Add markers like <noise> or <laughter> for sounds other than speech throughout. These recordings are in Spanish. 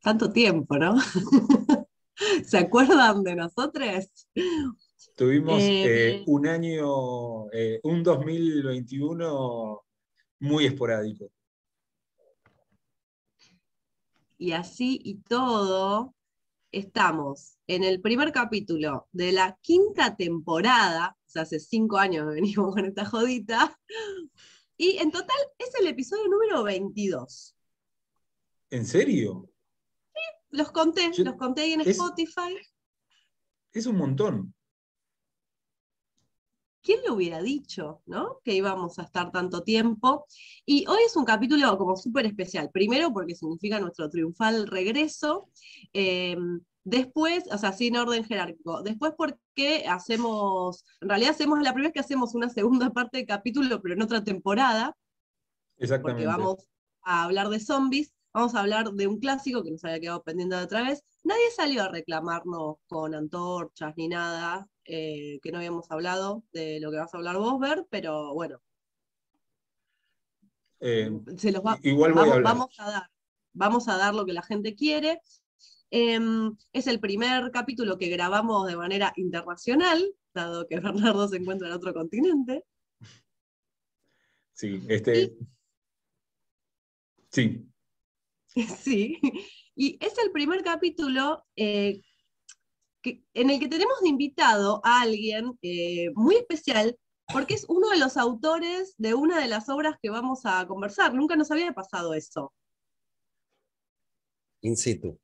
Tanto tiempo, ¿no? <laughs> ¿Se acuerdan de nosotros? Tuvimos eh, eh, un año, eh, un 2021 muy esporádico. Y así y todo, estamos en el primer capítulo de la quinta temporada, o sea, hace cinco años que venimos con esta jodita, y en total es el episodio número 22. ¿En serio? Los conté, los conté ahí en Spotify. Es un montón. ¿quién le hubiera dicho, ¿no? Que íbamos a estar tanto tiempo. Y hoy es un capítulo como súper especial. Primero porque significa nuestro triunfal regreso. Em, después, o sea, sin orden jerárquico. Después porque hacemos, en realidad hacemos la primera vez que hacemos una segunda parte del capítulo, pero en otra temporada. Exactamente. Porque vamos a hablar de zombies. Vamos a hablar de un clásico que nos había quedado pendiente de otra vez. Nadie salió a reclamarnos con antorchas ni nada. Eh, que no habíamos hablado de lo que vas a hablar vos, Ver, pero bueno. Eh, se los igual voy vamos, a vamos, a dar. Vamos a dar lo que la gente quiere. Em, es el primer capítulo que grabamos de manera internacional, dado que Bernardo se encuentra en otro continente. Sí, este. Sí. <laughs> Sí. Y es el primer capítulo eh, en el que tenemos de invitado a alguien eh, muy especial, porque es uno de los autores de una de las obras que vamos a conversar. Nunca nos había pasado eso. In situ.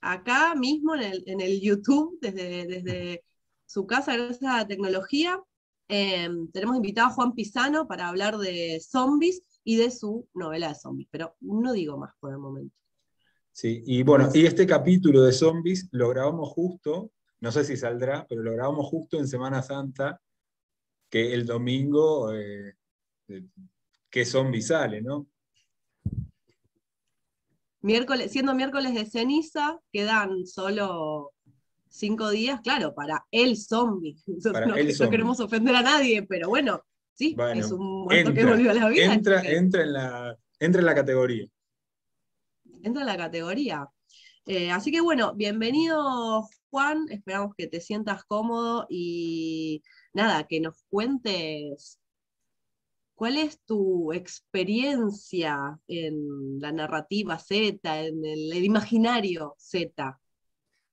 Acá mismo en el, YouTube, desde, desde, su casa, gracias a la tecnología, em, tenemos invitado a Juan Pisano para hablar de zombies y de su novela de zombies, pero no digo más por el momento. Sí, y bueno, y este capítulo de zombies lo grabamos justo, no sé si saldrá, pero lo grabamos justo en Semana Santa, que el domingo, eh, que zombie sale, ¿no? Miércoles, siendo miércoles de ceniza, quedan solo cinco días, claro, para el zombie. <laughs> no, queremos ofender a nadie, pero bueno, sí, es un muerto que volvió a la vida. Entra, entra, en la, entra en la categoría entra en la categoría. Eh, así que bueno, bienvenido Juan, esperamos que te sientas cómodo y nada, que nos cuentes cuál es tu experiencia en la narrativa Z, en el, imaginario Z.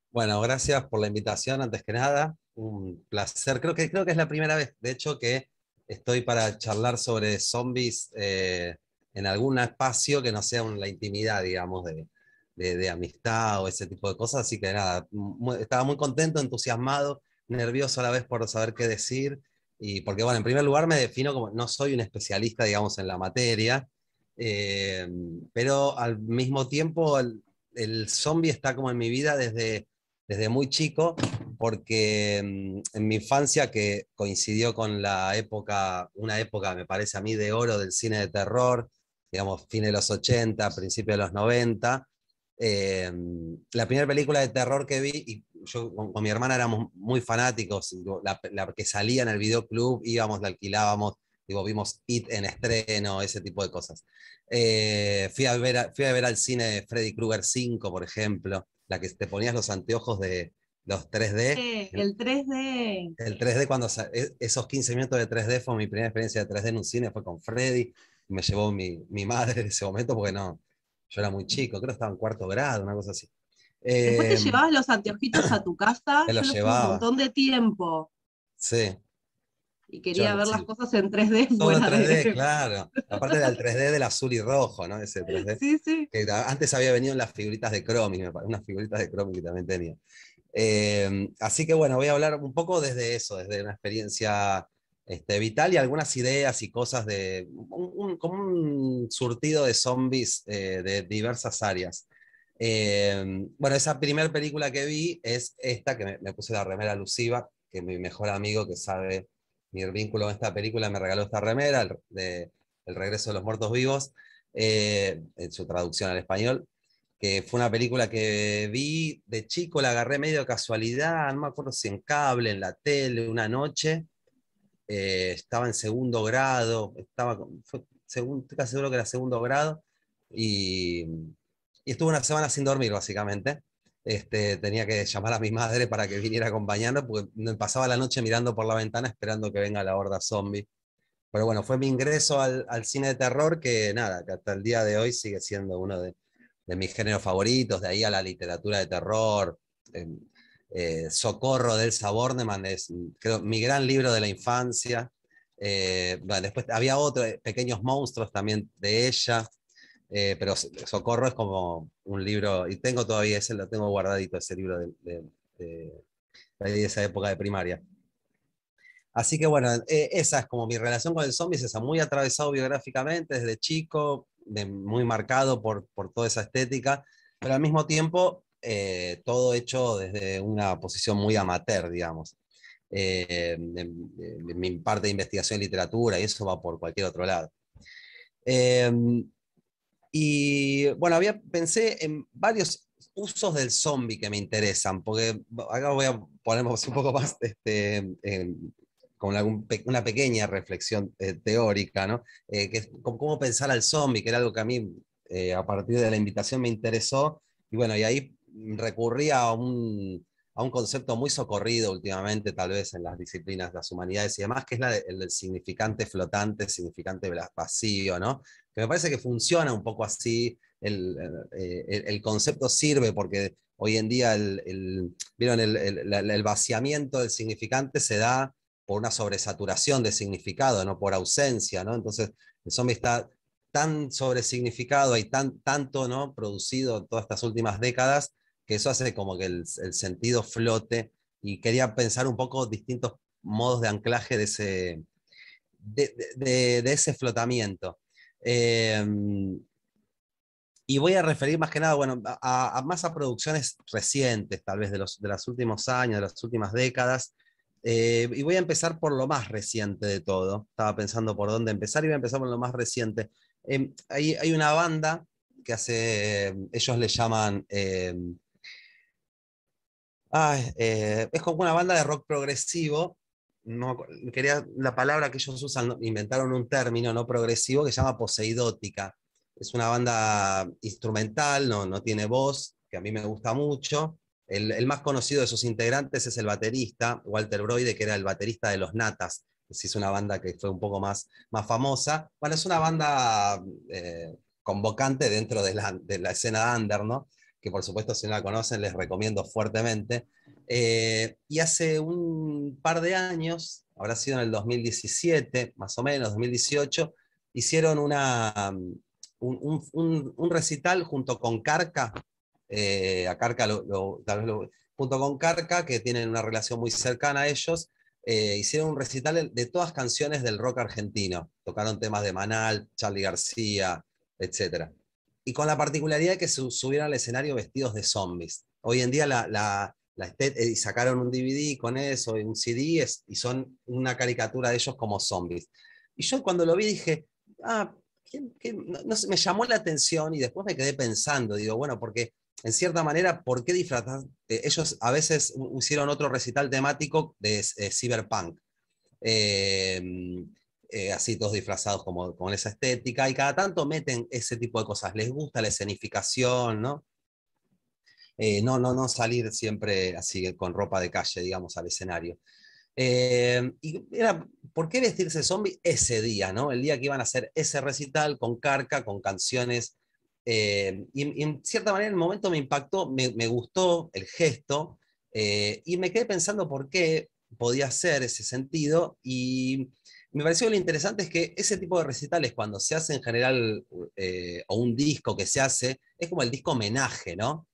Bueno, gracias por la invitación, antes que nada, un placer. Creo que, creo que es la primera vez, de hecho, que estoy para charlar sobre zombies eh, en algún espacio que no sea la intimidad, digamos, de, de, amistad o ese tipo de cosas. Así que nada, estaba muy contento, entusiasmado, nervioso a la vez por saber qué decir. Y porque, bueno, en primer lugar me defino como no soy un especialista, digamos, en la materia, eh, pero al mismo tiempo el, el, zombie está como en mi vida desde, desde muy chico, porque mm, en mi infancia, que coincidió con la época, una época, me parece a mí, de oro del cine de terror, digamos, fines de los 80, principios de los 90. Eh, la primera película de terror que vi, y yo con, mi hermana éramos muy fanáticos, la, que salía en el videoclub, íbamos, la alquilábamos, digo, vimos It en estreno, ese tipo de cosas. Eh, fui, a ver, fui a ver al cine Freddy Krueger 5, por ejemplo, la que te ponías los anteojos de los 3D. el 3D. El 3D, cuando e, esos 15 minutos de 3D fue mi primera experiencia de 3D en un cine, fue con Freddy me llevó mi, mi, madre en ese momento, porque no, yo era muy chico, creo que estaba en cuarto grado, una cosa así. Después te em, llevabas los anteojitos a tu casa, te los llevaba. un montón de tiempo. Sí. Y quería ver las cosas en 3D. Todo en <laughs> 3D, claro. Aparte del 3D del azul y rojo, ¿no? Ese 3D. <laughs> Sí, sí. Que antes había venido en las figuritas de Chromie, unas figuritas de Chromie que también tenía. Em, así que bueno, voy a hablar un poco desde eso, desde una experiencia este, vital y algunas ideas y cosas de un, como un surtido de zombies eh, de diversas áreas. Eh, bueno, esa primera película que vi es esta, que me, puse la remera alusiva, que mi mejor amigo que sabe mi vínculo con esta película me regaló esta remera, el, de El regreso de los muertos vivos, eh, en su traducción al español, que fue una película que vi de chico, la agarré medio de casualidad, no me acuerdo si en cable, en la tele, una noche, eh, estaba en segundo grado, estaba, fue, estoy casi seguro que era segundo grado, y, y estuve una semana sin dormir, básicamente. Este, tenía que llamar a mi madre para que viniera acompañando, porque me pasaba la noche mirando por la ventana esperando que venga la horda zombie. Pero bueno, fue mi ingreso al, cine de terror que nada, que hasta el día de hoy sigue siendo uno de, mis géneros favoritos, de ahí a la literatura de terror. Em, eh, Socorro del Saborneman es creo, mi gran libro de la infancia. Eh, después había otros eh, pequeños monstruos también de ella. Eh, pero Socorro es como un libro, y tengo todavía ese, lo tengo guardadito, ese libro de, esa época de primaria. Así que bueno, eh, esa es como mi relación con el zombie, es esa, muy atravesado biográficamente desde chico, muy marcado por, por, toda esa estética, pero al mismo tiempo eh, todo hecho desde una posición muy amateur, digamos. mi parte de investigación en literatura y eso va por cualquier otro lado. Y bueno, había, pensé en varios usos del zombie que me interesan, porque acá voy a ponernos un poco más este, con una pequeña reflexión eh, teórica, ¿no? Eh, que es cómo pensar al zombie, que era algo que a mí eh, a partir de la invitación me interesó, y bueno, y ahí recurrí a un, a un concepto muy socorrido últimamente, tal vez en las disciplinas de las humanidades y demás, que es la el del significante flotante, significante vacío, ¿no? Que me parece que funciona un poco así, el, eh, concepto sirve porque hoy en día el, ¿vieron? el, vaciamiento del significante se da por una sobresaturación de significado, no por ausencia, ¿no? Entonces el zombie está tan sobresignificado y tan, tanto ¿no? producido en todas estas últimas décadas que eso hace como que el, sentido flote y quería pensar un poco distintos modos de anclaje de ese, de ese flotamiento. Em, y voy a referir más que nada, bueno, a, más a producciones recientes, tal vez de los, de los últimos años, de las últimas décadas. Eh, y voy a empezar por lo más reciente de todo. Estaba pensando por dónde empezar y voy a empezar por lo más reciente. Em, hay, hay, una banda que hace, ellos le llaman, em, eh, es como una banda de rock progresivo no, quería la palabra que ellos usan, inventaron un término no progresivo que se llama poseidótica. Es una banda instrumental, no, no tiene voz, que a mí me gusta mucho. El, más conocido de sus integrantes es el baterista, Walter Broide, que era el baterista de Los Natas. Es una banda que fue un poco más, más famosa. Bueno, es una banda eh, convocante dentro de la, de la escena under, ¿no? Que por supuesto si no la conocen les recomiendo fuertemente. Eh, y hace un par de años, habrá sido en el 2017, más o menos, 2018, hicieron una, un, un, recital junto con Carca, eh, a Carca junto con Carca, que tienen una relación muy cercana a ellos, eh, hicieron un recital de todas canciones del rock argentino. Tocaron temas de Manal, Charlie García, etc. Y con la particularidad de que subieron al escenario vestidos de zombies. Hoy en día la, eh, y sacaron un DVD con eso, un CD, y son una caricatura de ellos como zombies. Y yo cuando lo vi dije, ah, No, me llamó la atención y después me quedé pensando, digo, bueno, porque en cierta manera, ¿por qué disfrazar? Eh, ellos a veces hicieron otro recital temático de eh, cyberpunk. Em, así todos disfrazados como con esa estética, y cada tanto meten ese tipo de cosas, les gusta la escenificación, ¿no? Eh, no, no, no salir siempre así con ropa de calle, digamos, al escenario. Eh, y era, ¿por qué vestirse zombie ese día, ¿no? El día que iban a hacer ese recital con carca, con canciones. Eh, y, en cierta manera el momento me impactó, me, gustó el gesto y me quedé pensando por qué podía ser ese sentido y me pareció lo interesante es que ese tipo de recitales cuando se hace en general o un disco que se hace es como el disco homenaje, ¿no?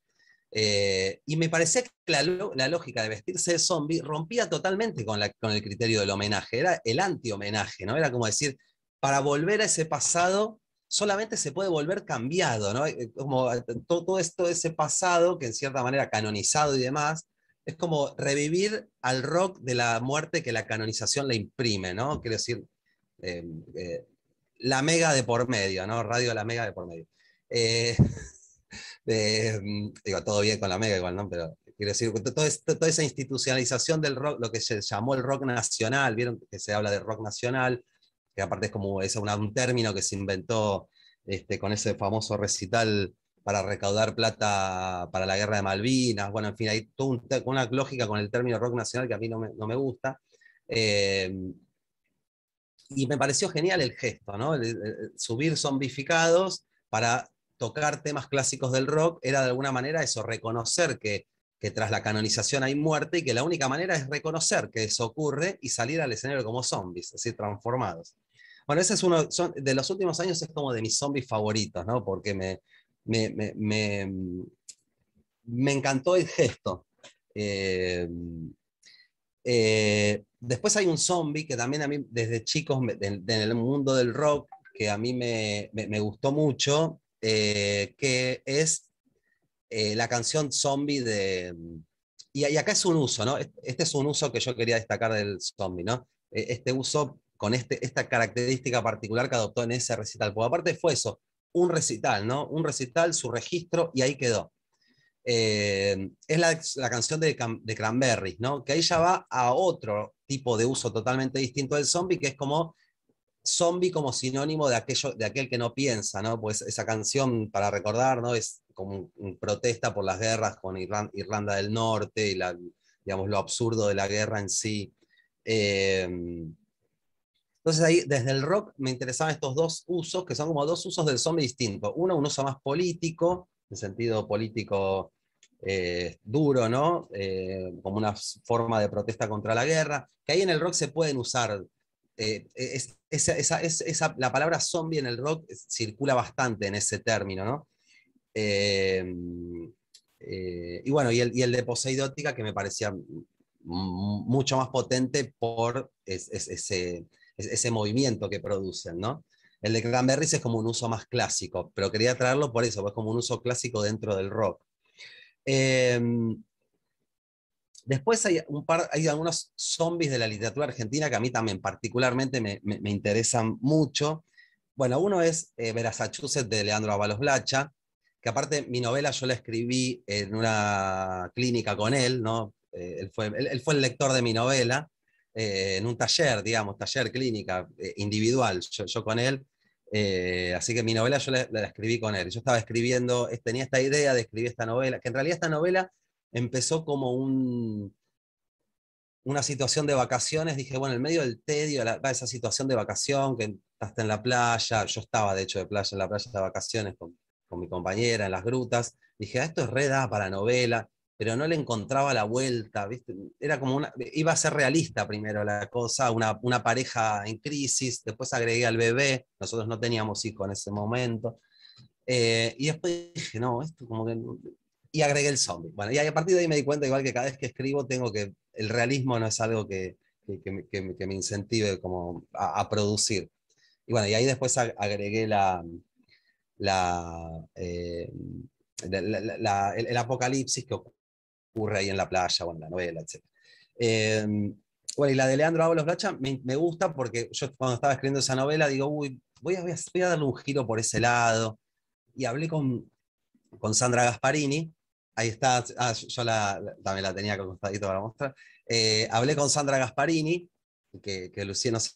Eh, y me parecía que la, lógica de vestirse de zombie rompía totalmente con, el criterio del homenaje, era el anti-homenaje, ¿no? Era como decir, para volver a ese pasado solamente se puede volver cambiado, ¿no? Eh, como eh, todo, esto, ese pasado que en cierta manera canonizado y demás, es como revivir al rock de la muerte que la canonización le imprime, ¿no? Quiero decir, la mega de por medio, ¿no? Radio la mega de por medio. <laughs> Mm, digo, todo bien con la mega igual, ¿no? Pero quiero decir, toda esa institucionalización del rock, lo que se llamó el rock nacional, vieron que se habla de rock nacional, que aparte es como es un término que se inventó este, con ese famoso recital para recaudar plata para la guerra de Malvinas. Bueno, en fin, hay toda una lógica con el término rock nacional que a mí no me, gusta. Eh, y me pareció genial el gesto, ¿no? subir zombificados para tocar temas clásicos del rock era de alguna manera eso, reconocer que, tras la canonización hay muerte y que la única manera es reconocer que eso ocurre y salir al escenario como zombies, es decir, transformados. Bueno, ese es uno, de los últimos años es como de mis zombies favoritos, ¿no? Porque me, me, encantó el gesto. Eh, eh, después hay un zombie que también a mí, desde chicos, en, el mundo del rock, que a mí me, gustó mucho, eh, que es la canción Zombie de... Y, acá es un uso, ¿no? Este es un uso que yo quería destacar del zombie, ¿no? Este uso con este, esta característica particular que adoptó en ese recital. Porque aparte fue eso, un recital, ¿no? Un recital, su registro, y ahí quedó. Eh, es la, canción de, de Cranberries, ¿no? Que ahí ya va a otro tipo de uso totalmente distinto del zombie, que es como zombie como sinónimo de, aquello, de aquel que no piensa, ¿no? Pues esa canción, para recordar, ¿no? Es como una protesta por las guerras con Irlanda, del Norte y la, digamos, lo absurdo de la guerra en sí. Eh, entonces ahí, desde el rock, me interesaban estos dos usos, que son como dos usos del zombie distintos. Uno, un uso más político, en sentido político eh, duro, ¿no? Eh, como una forma de protesta contra la guerra, que ahí en el rock se pueden usar. Eh, es, esa, la palabra zombie en el rock circula bastante en ese término, ¿no? y bueno, y el, y el de poseidótica que me parecía mucho más potente por ese ese movimiento que producen, ¿no? El de Cranberries es como un uso más clásico, pero quería traerlo por eso, es como un uso clásico dentro del rock. Em, después hay, un par, hay algunos zombies de la literatura argentina que a mí también particularmente me, interesan mucho. Bueno, uno es eh, de Leandro Avalos Blacha, que aparte mi novela yo la escribí en una clínica con él, ¿no? Eh, él, fue, él, fue el lector de mi novela, eh, en un taller, digamos, taller clínica eh, individual, yo, con él. Eh, así que mi novela yo la, escribí con él. Yo estaba escribiendo, tenía esta idea de escribir esta novela, que en realidad esta novela empezó como un, una situación de vacaciones. Dije, bueno, en medio del tedio, la, esa situación de vacación, que estás en la playa, yo estaba de hecho de playa en la playa de vacaciones con, con mi compañera en las grutas. Dije, ah, esto es reda para novela pero no le encontraba la vuelta, ¿viste? Era como una, iba a ser realista primero la cosa, una, una pareja en crisis, después agregué al bebé, nosotros no teníamos hijos en ese momento, eh, y después dije, no, esto como que... Y agregué el zombie. Bueno, y a partir de ahí me di cuenta igual que cada vez que escribo tengo que, el realismo no es algo que, que, que, me incentive como a, producir. Y bueno, y ahí después agregué la, la, eh, el, apocalipsis que ocurre ahí en la playa o en la novela, etc. Em, bueno, y la de Leandro Ábalos Blacha me, me, gusta porque yo cuando estaba escribiendo esa novela digo, uy, voy a, voy a, darle un giro por ese lado. Y hablé con, con Sandra Gasparini, ahí está, ah, yo la, también la tenía costadito para mostrar. Eh, hablé con Sandra Gasparini, que, que Lucía, no sé,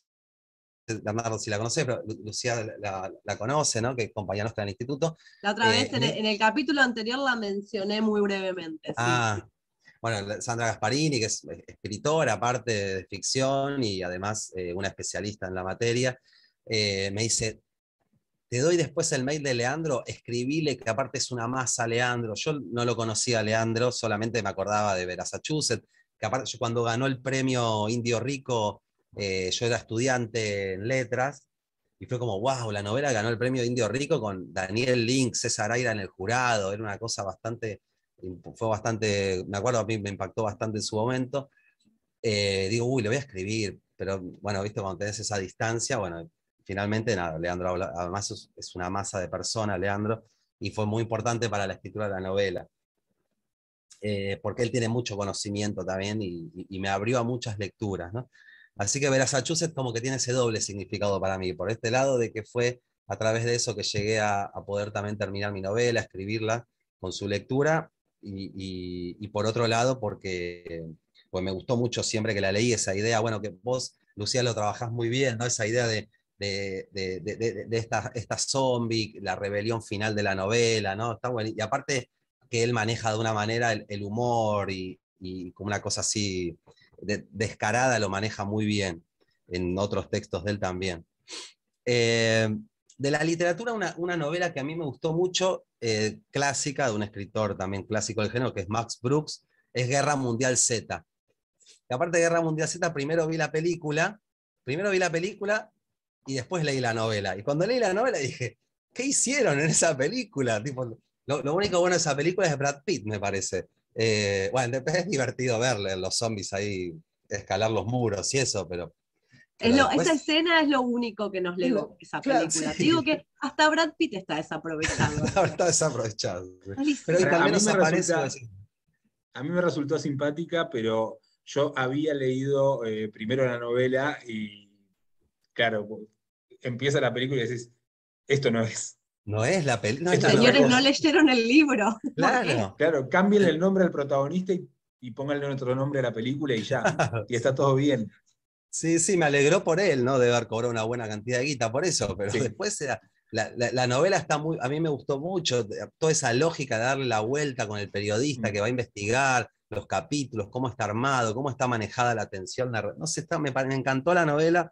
Bernardo si la conoce, pero Lucía la, la, conoce, ¿no? Que compañera nuestra en el instituto. La otra vez, eh, en, el, capítulo anterior, la mencioné muy brevemente. Ah, bueno, Sandra Gasparini, que es escritora, aparte de ficción y además eh, una especialista en la materia, eh, me dice, te doy después el mail de Leandro, escribíle que aparte es una masa Leandro. Yo no lo conocía a Leandro, solamente me acordaba de Massachusetts, que aparte cuando ganó el premio Indio Rico, eh, yo era estudiante en letras, y fue como, wow, la novela ganó el premio Indio Rico con Daniel Link, César Aira en el jurado, era una cosa bastante fue bastante, me acuerdo, a mí me impactó bastante en su momento. Eh, digo, uy, lo voy a escribir, pero bueno, viste, cuando tenés esa distancia, bueno, finalmente nada, Leandro, además es una masa de personas, Leandro, y fue muy importante para la escritura de la novela. Eh, porque él tiene mucho conocimiento también y, me abrió a muchas lecturas, ¿no? Así que Massachusetts como que tiene ese doble significado para mí, por este lado de que fue a través de eso que llegué a, poder también terminar mi novela, escribirla con su lectura, y, por otro lado, porque pues me gustó mucho siempre que la leí, esa idea, bueno, que vos, Lucía, lo trabajás muy bien, ¿no? Esa idea de, de, esta, esta, zombie, la rebelión final de la novela, ¿no? Está bueno. Y aparte que él maneja de una manera el, humor y, como una cosa así descarada, lo maneja muy bien en otros textos de él también. Eh, de la literatura, una, novela que a mí me gustó mucho, eh, clásica, de un escritor también clásico del género, que es Max Brooks, es Guerra Mundial Z. Y aparte de Guerra Mundial Z, primero vi la película, primero vi la película y después leí la novela. Y cuando leí la novela dije, ¿qué hicieron en esa película? Tipo, lo, único bueno de esa película es Brad Pitt, me parece. Eh, bueno, es divertido verle los zombies ahí escalar los muros y eso, pero esa escena es lo único que nos legó esa película. Digo que hasta Brad Pitt está desaprovechado. <laughs> está desaprovechado. Pero a, mí resulta, a mí me resultó simpática, pero yo había leído eh, primero la novela y, claro, empieza la película y decís, esto no es. No es la película. Los señores no leyeron el libro. <laughs> Claro, claro, cambien el nombre al protagonista y, y pónganle otro nombre a la película y ya. <laughs> y está todo bien. Sí, sí, me alegró por él, ¿no? De haber cobrado una buena cantidad de guita por eso, pero después era, la, novela está muy, a mí me gustó mucho, toda esa lógica de darle la vuelta con el periodista que va a investigar los capítulos, cómo está armado, cómo está manejada la atención, no sé, está, me, encantó la novela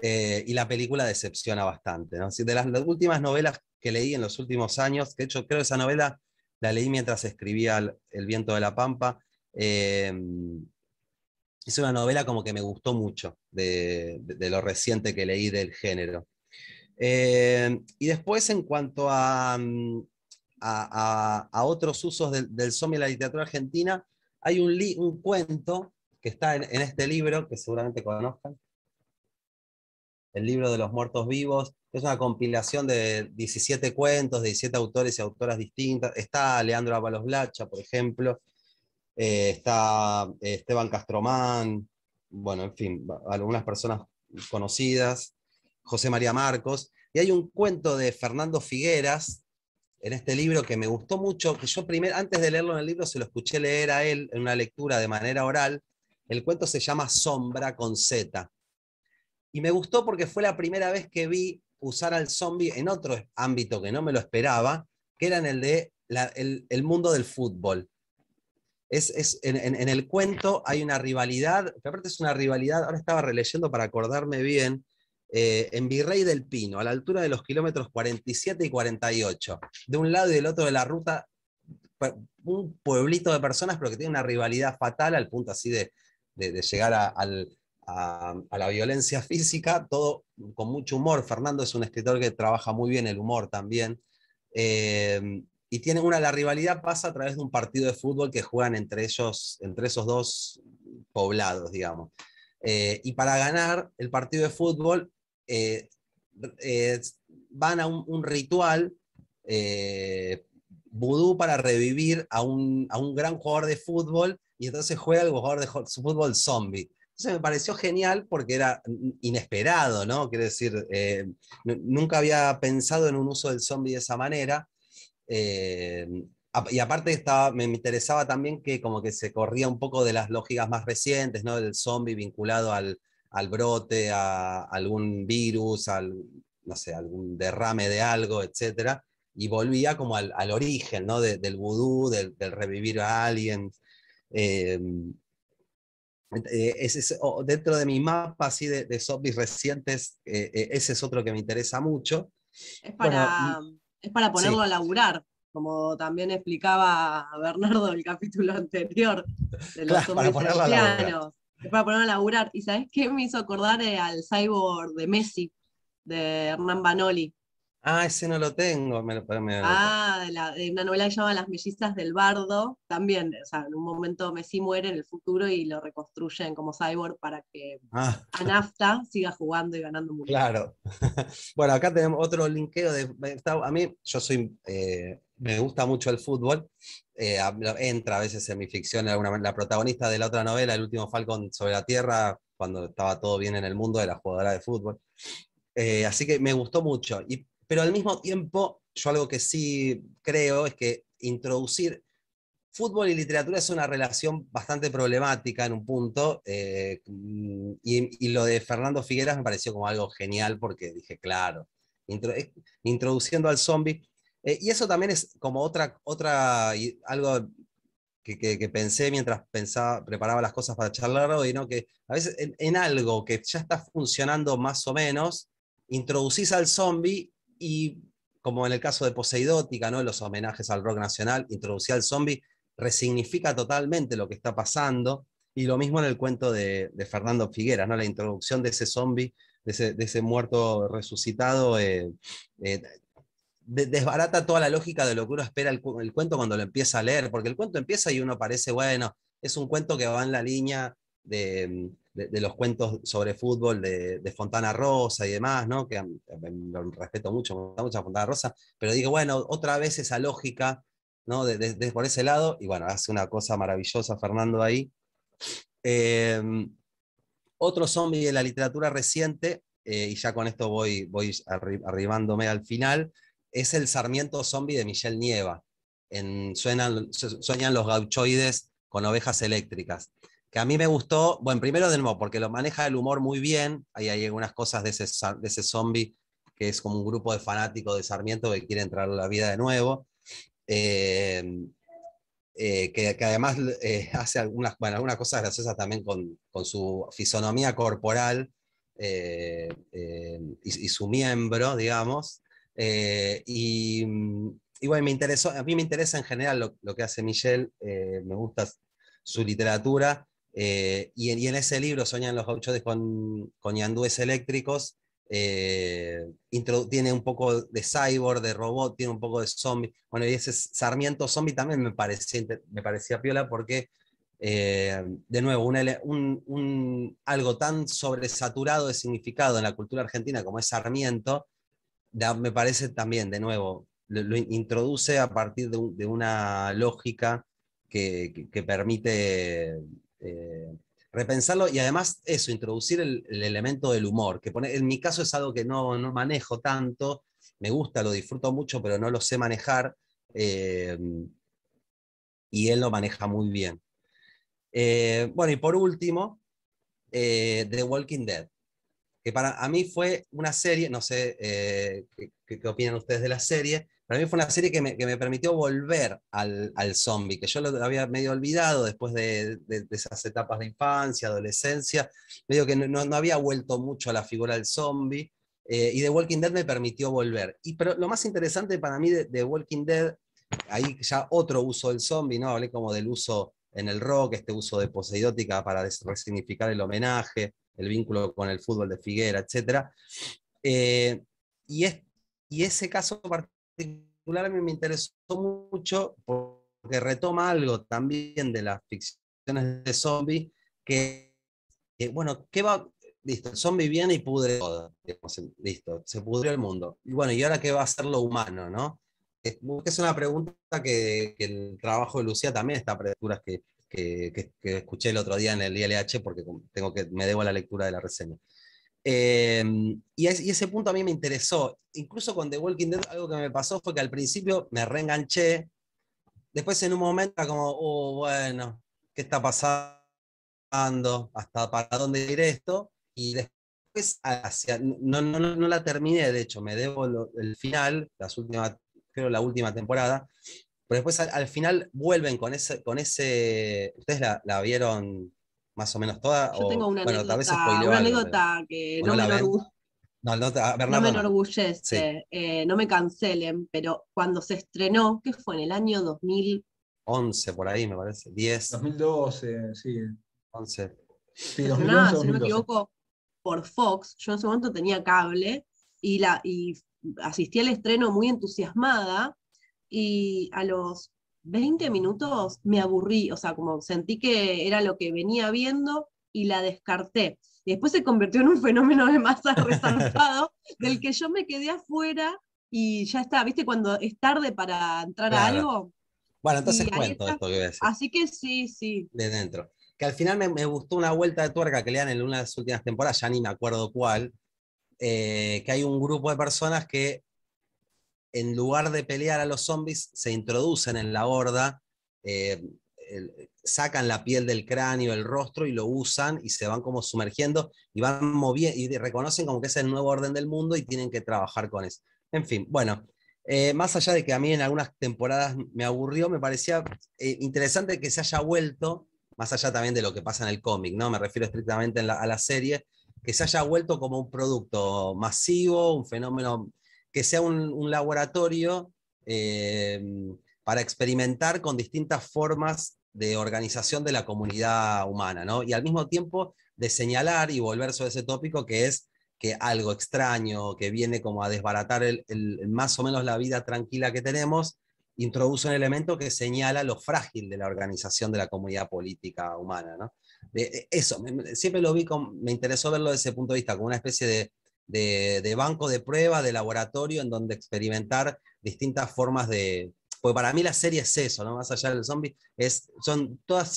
eh, y la película decepciona bastante, ¿no? De las, últimas novelas que leí en los últimos años, que de hecho creo que esa novela la leí mientras escribía El, viento de la pampa, eh, es una novela como que me gustó mucho de, lo reciente que leí del género. Eh, y después en cuanto a, a, otros usos del, del zombie en la literatura argentina, hay un, un cuento que está en, este libro, que seguramente conozcan, el libro de los muertos vivos, es una compilación de 17 cuentos, de 17 autores y autoras distintas. Está Leandro Ábalos Blacha, por ejemplo, eh, está Esteban Castromán, bueno, en fin, algunas personas conocidas, José María Marcos, y hay un cuento de Fernando Figueras en este libro que me gustó mucho, que yo primero, antes de leerlo en el libro, se lo escuché leer a él en una lectura de manera oral. El cuento se llama Sombra con Z. Y me gustó porque fue la primera vez que vi usar al zombie en otro ámbito que no me lo esperaba, que era en el de el mundo del fútbol. Es, en, el cuento hay una rivalidad, que aparte es una rivalidad, ahora estaba releyendo para acordarme bien, eh, en Virrey del Pino, a la altura de los kilómetros 47 y 48, de un lado y del otro de la ruta, un pueblito de personas, pero que tiene una rivalidad fatal al punto así de, llegar a, la violencia física, todo con mucho humor. Fernando es un escritor que trabaja muy bien el humor también. Eh, y tienen una, la rivalidad pasa a través de un partido de fútbol que juegan entre ellos, entre esos dos poblados, digamos. Eh, y para ganar el partido de fútbol, eh, van a un, ritual vudú para revivir a un, a un, gran jugador de fútbol y entonces juega el jugador de fútbol zombie. Entonces me pareció genial porque era inesperado, ¿no? Quiero decir, nunca había pensado en un uso del zombie de esa manera eh, y aparte estaba, me interesaba también que como que se corría un poco de las lógicas más recientes, ¿no? Del zombie vinculado al, al brote, a, algún virus, al, no sé, algún derrame de algo, etc. Y volvía como al, al origen, ¿no? del vudú, del, del, revivir a alguien. Eh, eh, dentro de mi mapa así de, de zombies recientes, ese es otro que me interesa mucho. Es para, es para ponerlo a laburar, como también explicaba Bernardo en el capítulo anterior de los claro, para ponerlo a laburar. Es para ponerlo a laburar. ¿Y sabes qué me hizo acordar eh, al cyborg de Messi, de Hernán Banoli? Ah, ese no lo tengo. ah, de, una novela que se llama Las mellizas del bardo. También, o sea, en un momento Messi muere en el futuro y lo reconstruyen como cyborg para que ah. Anafta siga jugando y ganando mucho. Claro. <laughs> bueno, acá tenemos otro linkeo de. A mí, yo soy. Eh, me gusta mucho el fútbol. Eh, entra a veces en mi ficción la protagonista de la otra novela, El último Falcon sobre la Tierra, cuando estaba todo bien en el mundo, de la jugadora de fútbol. Eh, así que me gustó mucho. Y pero al mismo tiempo, yo algo que sí creo es que introducir, fútbol y literatura es una relación bastante problemática en un punto, eh, y, lo de Fernando Figueras me pareció como algo genial porque dije, claro, eh, introduciendo al zombie. Eh, y eso también es como otra, otra algo que, pensé mientras pensaba, preparaba las cosas para charlar hoy, ¿no? que a veces en, algo que ya está funcionando más o menos, introducís al zombie y, como en el caso de Poseidótica, ¿no? los homenajes al rock nacional, introducir al zombie resignifica totalmente lo que está pasando. Y lo mismo en el cuento de, Fernando Figueras, ¿no? la introducción de ese zombie, de ese, muerto resucitado, eh, eh, desbarata toda la lógica de lo que uno espera el, cuento cuando lo empieza a leer, porque el cuento empieza y uno parece, bueno, es un cuento que va en la línea de, los cuentos sobre fútbol de, Fontana Rosa y demás, ¿no? que lo respeto mucho, me gusta mucho Fontana Rosa, pero digo, bueno, otra vez esa lógica ¿no? De, por ese lado, y bueno, hace una cosa maravillosa Fernando ahí. Em, otro zombie de la literatura reciente, eh, y ya con esto voy, voy arribándome al final, es el Sarmiento zombie de Michelle Nieva. En, suenan, sueñan los gauchoides con ovejas eléctricas. Que a mí me gustó, bueno, primero de nuevo, porque lo maneja el humor muy bien. Ahí hay algunas cosas de ese, de ese zombie que es como un grupo de fanáticos de Sarmiento que quiere entrar a la vida de nuevo. Eh, eh, que, además eh, <laughs> hace algunas, bueno, algunas cosas graciosas también con, con su fisonomía corporal y, su miembro, digamos. Y, y, bueno, me interesó, a mí me interesa en general lo, lo que hace Michelle, me gusta su literatura. Y, y, en ese libro, Soñan los gauchos con, con ñandúes eléctricos, eh, tiene un poco de cyborg, de robot, tiene un poco de zombie. Bueno, y ese Sarmiento zombie también me parecía, me parecía piola porque, eh, de nuevo, algo tan sobresaturado de significado en la cultura argentina como es Sarmiento, me parece también, de nuevo, lo, introduce a partir de, una lógica que, permite... Eh, repensarlo y además eso, introducir el, elemento del humor, que pone, en mi caso es algo que no, no, manejo tanto, me gusta, lo disfruto mucho, pero no lo sé manejar, eh, y él lo maneja muy bien. Eh, bueno, y por último, The Walking Dead, que para a mí fue una serie, no sé qué, opinan ustedes de la serie, para mí fue una serie que me, permitió volver al, al, zombie, que yo lo había medio olvidado después de, esas etapas de infancia, adolescencia, medio que no, había vuelto mucho a la figura del zombie, eh, y The Walking Dead me permitió volver. Y, pero lo más interesante para mí de, The Walking Dead, ahí ya otro uso del zombie, ¿no? Hablé como del uso en el rock, este uso de poseidótica para resignificar el homenaje, el vínculo con el fútbol de Figuera, etc. Eh, y, es, y ese caso particular particular me interesó mucho porque retoma algo también de las ficciones de zombies que, bueno, ¿qué va? Listo, el zombie viene y pudre todo. listo, se pudrió el mundo. Y bueno, ¿y ahora qué va a ser lo humano, no? Es, una pregunta que, el trabajo de Lucía también está a que, que, que, escuché el otro día en el ILH porque tengo que, me debo a la lectura de la reseña. Em, y, ese punto a mí me interesó. Incluso con The Walking Dead, algo que me pasó fue que al principio me reenganché. Después, en un momento, como, oh, bueno, ¿qué está pasando? ¿Hasta para dónde ir esto? Y después, hacia, no, no, no la terminé, de hecho, me debo el final, las últimas, creo la última temporada. Pero después, al, final, vuelven con ese. Con ese ¿Ustedes la, la vieron más o menos toda. Yo tengo una anécdota, que no, me, enorgullece, eh, no me cancelen, pero cuando se estrenó, que fue en el año 2011, por ahí me parece, 10. 2012, sí. 11. Sí, 2011, si no me equivoco, por Fox, yo en ese momento tenía cable y, la, y asistí al estreno muy entusiasmada y a los 20 minutos me aburrí, o sea, como sentí que era lo que venía viendo y la descarté. Y después se convirtió en un fenómeno de masa <laughs> resaltado del que yo me quedé afuera y ya está, ¿viste? Cuando es tarde para entrar a algo. Bueno, entonces cuento esto que voy a decir. Así que sí, sí. De dentro. Que al final me, gustó una vuelta de tuerca que le dan en una de las últimas temporadas, ya ni me acuerdo cuál, eh, que hay un grupo de personas que en lugar de pelear a los zombies, se introducen en la horda eh, sacan la piel del cráneo, el rostro y lo usan y se van como sumergiendo y van moviendo y reconocen como que es el nuevo orden del mundo y tienen que trabajar con eso. En fin, bueno, eh, más allá de que a mí en algunas temporadas me aburrió, me parecía eh, interesante que se haya vuelto, más allá también de lo que pasa en el cómic, ¿no? Me refiero estrictamente a la serie, que se haya vuelto como un producto masivo, un fenómeno, que sea un, laboratorio eh, para experimentar con distintas formas de organización de la comunidad humana, ¿no? Y al mismo tiempo de señalar y volver sobre ese tópico que es que algo extraño que viene como a desbaratar el, más o menos la vida tranquila que tenemos, introduce un elemento que señala lo frágil de la organización de la comunidad política humana. ¿no? eso, siempre lo vi, me interesó verlo desde ese punto de vista, como una especie de, de, banco de prueba, de laboratorio, en donde experimentar distintas formas de... Porque para mí la serie es eso, ¿no? más allá del zombie, es, son todas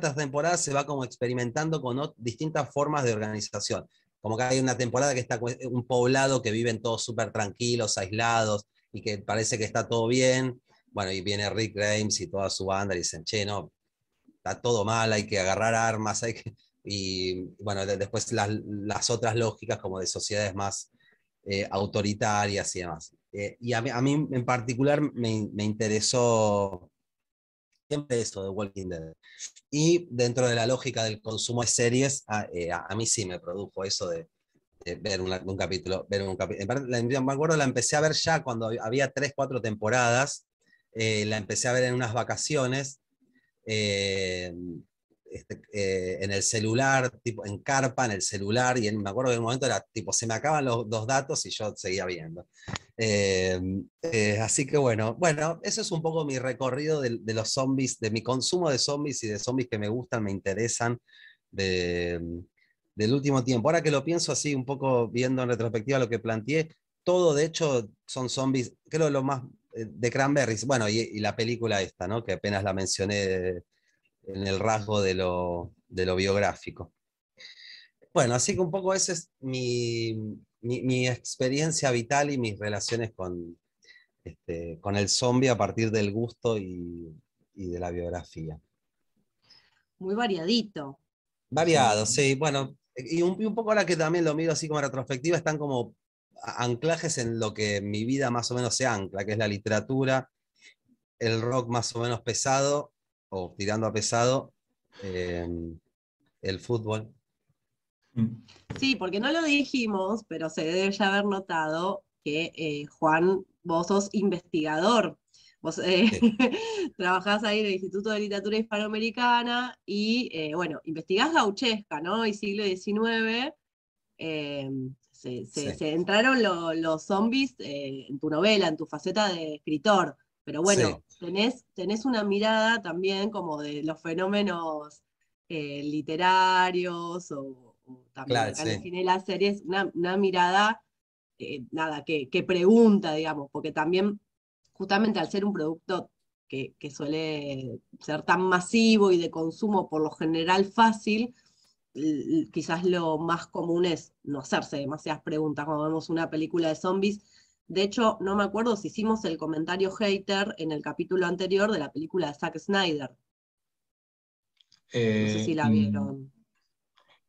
tras temporada se va como experimentando con distintas formas de organización. Como que hay una temporada que está un poblado que viven todos súper tranquilos, aislados, y que parece que está todo bien. Bueno, y viene Rick James y toda su banda y dicen, che, no, está todo mal, hay que agarrar armas, hay que... Y bueno, después las, otras lógicas como de sociedades más eh, autoritarias y demás. Eh, y a mí, a mí, en particular me, me interesó siempre eso de Walking Dead. Y dentro de la lógica del consumo de series, a, eh, mí sí me produjo eso de, ver un capítulo. Ver un me acuerdo, la empecé a ver ya cuando había tres, cuatro temporadas. Eh, la empecé a ver en unas vacaciones. Eh, este, eh, en el celular, tipo en carpa, en el celular, y en, me acuerdo que en un momento era tipo, se me acaban los, dos datos y yo seguía viendo. Eh, eh, así que bueno, bueno, eso es un poco mi recorrido de, los zombies, de mi consumo de zombies y de zombies que me gustan, me interesan del último tiempo. Ahora que lo pienso así, un poco viendo en retrospectiva lo que planteé, todo de hecho son zombies, creo lo más de Cranberries, bueno, y, y la película esta, ¿no? Que apenas la mencioné en el rasgo de lo, biográfico. Bueno, así que un poco esa es mi, experiencia vital y mis relaciones con, este, con el zombie a partir del gusto y, de la biografía. Muy variadito. Variado, sí. Bueno, y un, un, poco ahora que también lo miro así como retrospectiva, están como anclajes en lo que mi vida más o menos se ancla, que es la literatura, el rock más o menos pesado o tirando a pesado em, el fútbol. Sí, porque no lo dijimos, pero se debe ya haber notado que eh, Juan, vos sos investigador. Vos eh, <laughs> trabajás ahí en el Instituto de Literatura Hispanoamericana y, eh, bueno, investigás gauchesca, ¿no? Y siglo XIX. Em, se, entraron los zombies en tu novela, en tu faceta de escritor. Pero bueno, tenés, tenés una mirada también como de los fenómenos eh, literarios o, también en las series, una, mirada, eh, nada, que, pregunta, digamos, porque también, justamente al ser un producto que, suele ser tan masivo y de consumo por lo general fácil, quizás lo más común es no hacerse demasiadas preguntas. Cuando vemos una película de zombies de hecho, no me acuerdo si hicimos el comentario hater en el capítulo anterior de la película de Zack Snyder. no sé si la eh, vieron.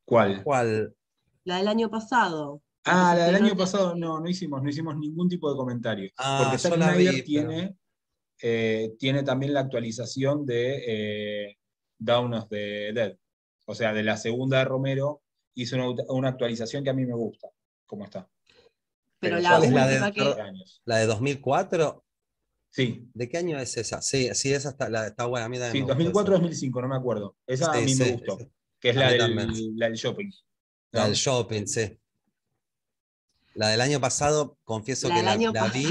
¿Cuál? ¿Cuál? La del año pasado. Ah, la del año pasado no, no hicimos, no hicimos ningún tipo de comentario. Ah, porque Zack Snyder tiene, eh, tiene también la actualización de eh, Dawn of the Dead. O sea, de la segunda de Romero hizo una, una actualización que a mí me gusta. ¿Cómo está? Pero, la, la, de, la de 2004. Sí. ¿De qué año es esa? Sí, sí, esa está, está buena. A mí sí, 2004-2005, no me acuerdo. Esa a mí me gustó. Que es la del, la del, shopping. La del shopping, sí. La del año pasado, confieso que la, vi,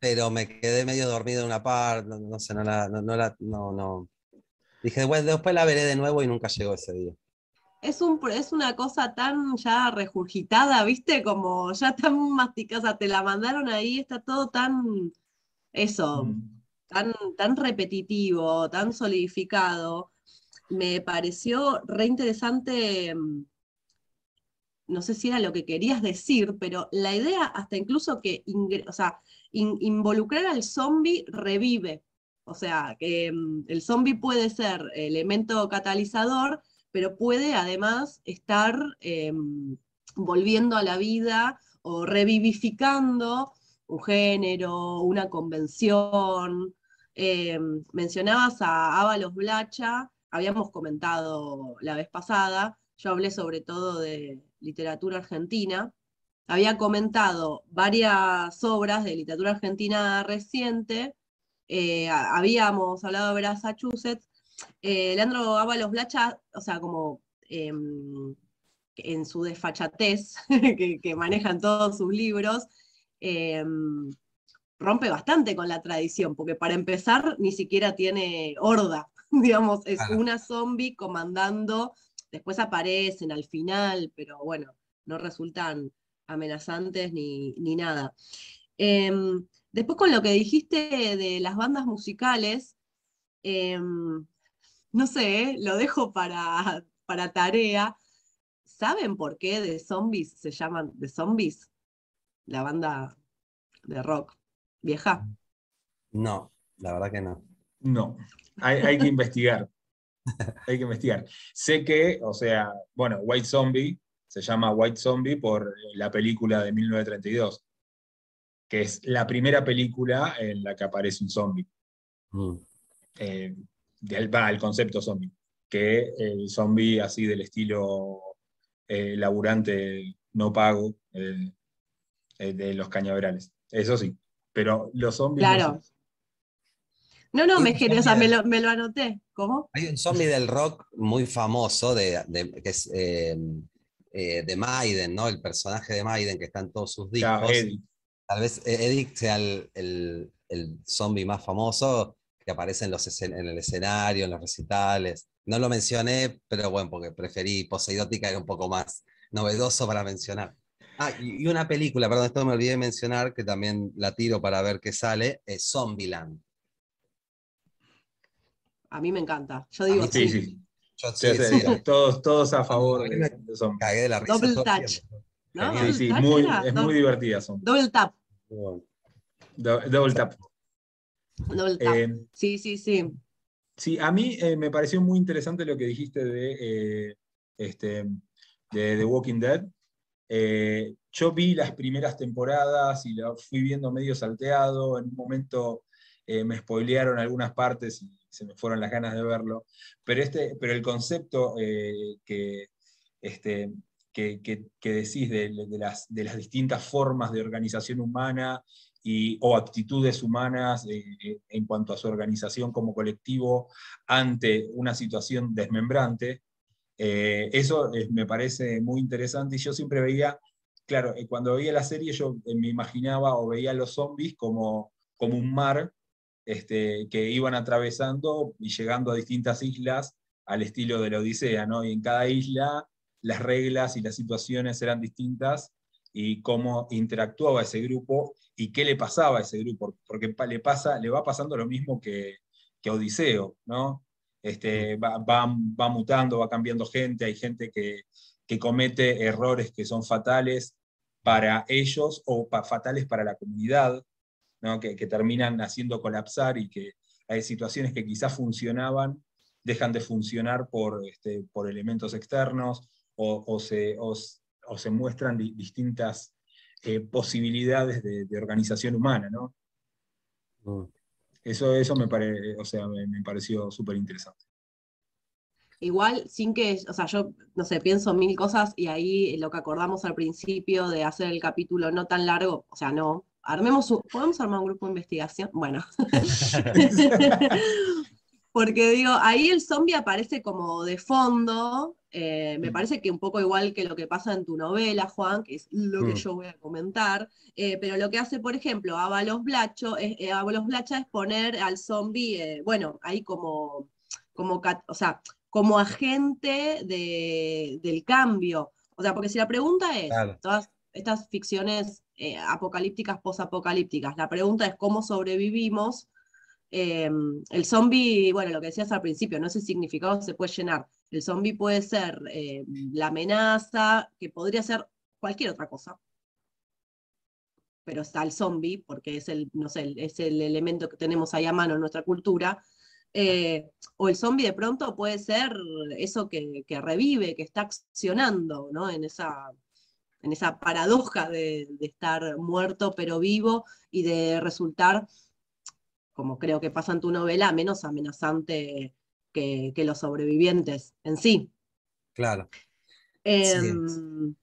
pero me quedé medio dormido en una parte, no, sé, no la, no, la, no, no. Dije, bueno, después la veré de nuevo y nunca llegó ese día es, un, es una cosa tan ya regurgitada, ¿viste? Como ya tan masticada, te la mandaron ahí, está todo tan, eso, mm. tan, tan repetitivo, tan solidificado. Me pareció re interesante, mm, no sé si era lo que querías decir, pero la idea hasta incluso que, o sea, involucrar al zombie revive, O sea, que mm, el zombie puede ser elemento catalizador, pero puede además estar em, volviendo a la vida o revivificando un género, una convención. Em, mencionabas a Ábalos Blacha, habíamos comentado la vez pasada, yo hablé sobre todo de literatura argentina, había comentado varias obras de literatura argentina reciente, eh, habíamos hablado de Massachusetts, eh, Leandro Ábalos Blacha, o sea, como em, en su desfachatez <laughs> que, manejan todos sus libros, em, rompe bastante con la tradición, porque para empezar ni siquiera tiene horda, <laughs> digamos, es una zombie comandando, después aparecen al final, pero bueno, no resultan amenazantes ni, nada. Em, después con lo que dijiste de las bandas musicales, no sé, ¿eh? lo dejo para, para tarea. ¿Saben por qué The Zombies se llaman The Zombies? La banda de rock vieja. No, la verdad que no. No, hay, que investigar. hay que investigar. Sé que, o sea, bueno, White Zombie se llama White Zombie por la película de 1932, que es la primera película en la que aparece un zombie. Mm. Eh, va, el concepto zombie, que el zombie así del estilo eh, laburante no pago eh, de los cañaverales. Eso sí, pero los zombies... Claro. No, no, me, o sea, me, lo, me, lo, anoté. ¿Cómo? Hay un zombie del rock muy famoso de, que es eh, de Maiden, ¿no? El personaje de Maiden que está en todos sus discos. Tal vez Eddie sea el, el, el zombie más famoso que aparece en, los en el escenario, en los recitales. No lo mencioné, pero bueno, porque preferí Poseidótica, era un poco más novedoso para mencionar. Ah, y una película, perdón, esto me olvidé de mencionar, que también la tiro para ver qué sale, es Zombieland. A mí me encanta. Yo digo sí. Sí, sí. <laughs> Todos, todos a favor de, Zombieland. Cagué de la risa. Double touch. ¿No? Sí, sí, muy, es muy divertida. Double tap. double tap. Eh, sí, sí, sí. Sí, a mí eh, me pareció muy interesante lo que dijiste de, eh, este, de The Walking Dead. yo vi las primeras temporadas y lo fui viendo medio salteado. En un momento me spoilearon algunas partes y se me fueron las ganas de verlo. Pero, este, pero el concepto que, este, que, decís de, las, de, las, distintas formas de organización humana o actitudes humanas eh, eh, en cuanto a su organización como colectivo ante una situación desmembrante. Eh, eso me parece muy interesante y yo siempre veía, claro, cuando veía la serie yo me imaginaba o veía a los zombies como, como un mar este, que iban atravesando y llegando a distintas islas al estilo de la Odisea, ¿no? Y en cada isla las reglas y las situaciones eran distintas y cómo interactuaba ese grupo y qué le pasaba a ese grupo, porque le, pasa, le va pasando lo mismo que, que Odiseo, ¿no? Este, va, va, mutando, va cambiando gente, hay gente que, que comete errores que son fatales para ellos o fatales para la comunidad, ¿no? que, que, terminan haciendo colapsar y que hay situaciones que quizás funcionaban, dejan de funcionar por, este, por elementos externos o, o, se, o, se, muestran distintas eh, posibilidades de, organización humana, ¿no? Mm. Eso, eso me, o sea, me, pareció súper interesante. Igual, sin que, o sea, yo, no sé, pienso mil cosas y ahí lo que acordamos al principio de hacer el capítulo no tan largo, o sea, no, armemos, ¿podemos armar un grupo de investigación? Bueno. <laughs> <laughs> Porque digo, ahí el zombie aparece como de fondo, eh, me mm. parece que un poco igual que lo que pasa en tu novela, Juan, que es lo que mm. yo voy a comentar, eh, pero lo que hace, por ejemplo, Avalos Blacho, es, eh, Blacha es poner al zombie, bueno, ahí como, como, o sea, como agente del cambio. O sea, porque si la pregunta es, todas estas ficciones apocalípticas, posapocalípticas, la pregunta es cómo sobrevivimos, Em, el zombie, bueno, lo que decías al principio, no ese significado se puede llenar. El zombie puede ser em, la amenaza, que podría ser cualquier otra cosa. pero está el zombie, porque es el, no sé, es el elemento que tenemos ahí a mano en nuestra cultura. Eh, o el zombie de pronto puede ser eso que, revive, que está accionando, ¿no? En esa, en esa paradoja de, estar muerto pero vivo y de resultar, como creo que pasa en tu novela, menos amenazante que, los sobrevivientes en sí. Claro. Em,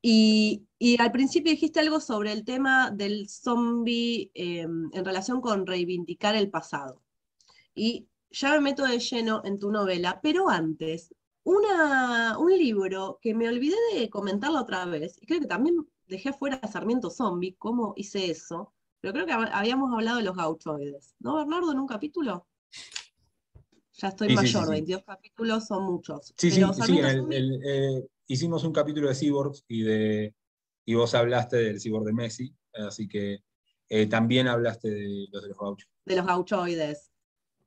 y, al principio dijiste algo sobre el tema del zombie em, en relación con reivindicar el pasado. Y ya me meto de lleno en tu novela, pero antes, una, un libro que me olvidé de comentarlo otra vez, y creo que también dejé fuera a Sarmiento Zombie, cómo hice eso, pero creo que habíamos hablado de los gauchoides, ¿no, Bernardo, en un capítulo? Ya estoy mayor, 22 capítulos son muchos. Sí, sí, sí eh, hicimos un capítulo de cyborgs y, de, y vos hablaste del cyborg de Messi, así que eh, también hablaste de los de los gauchos. De los gauchoides.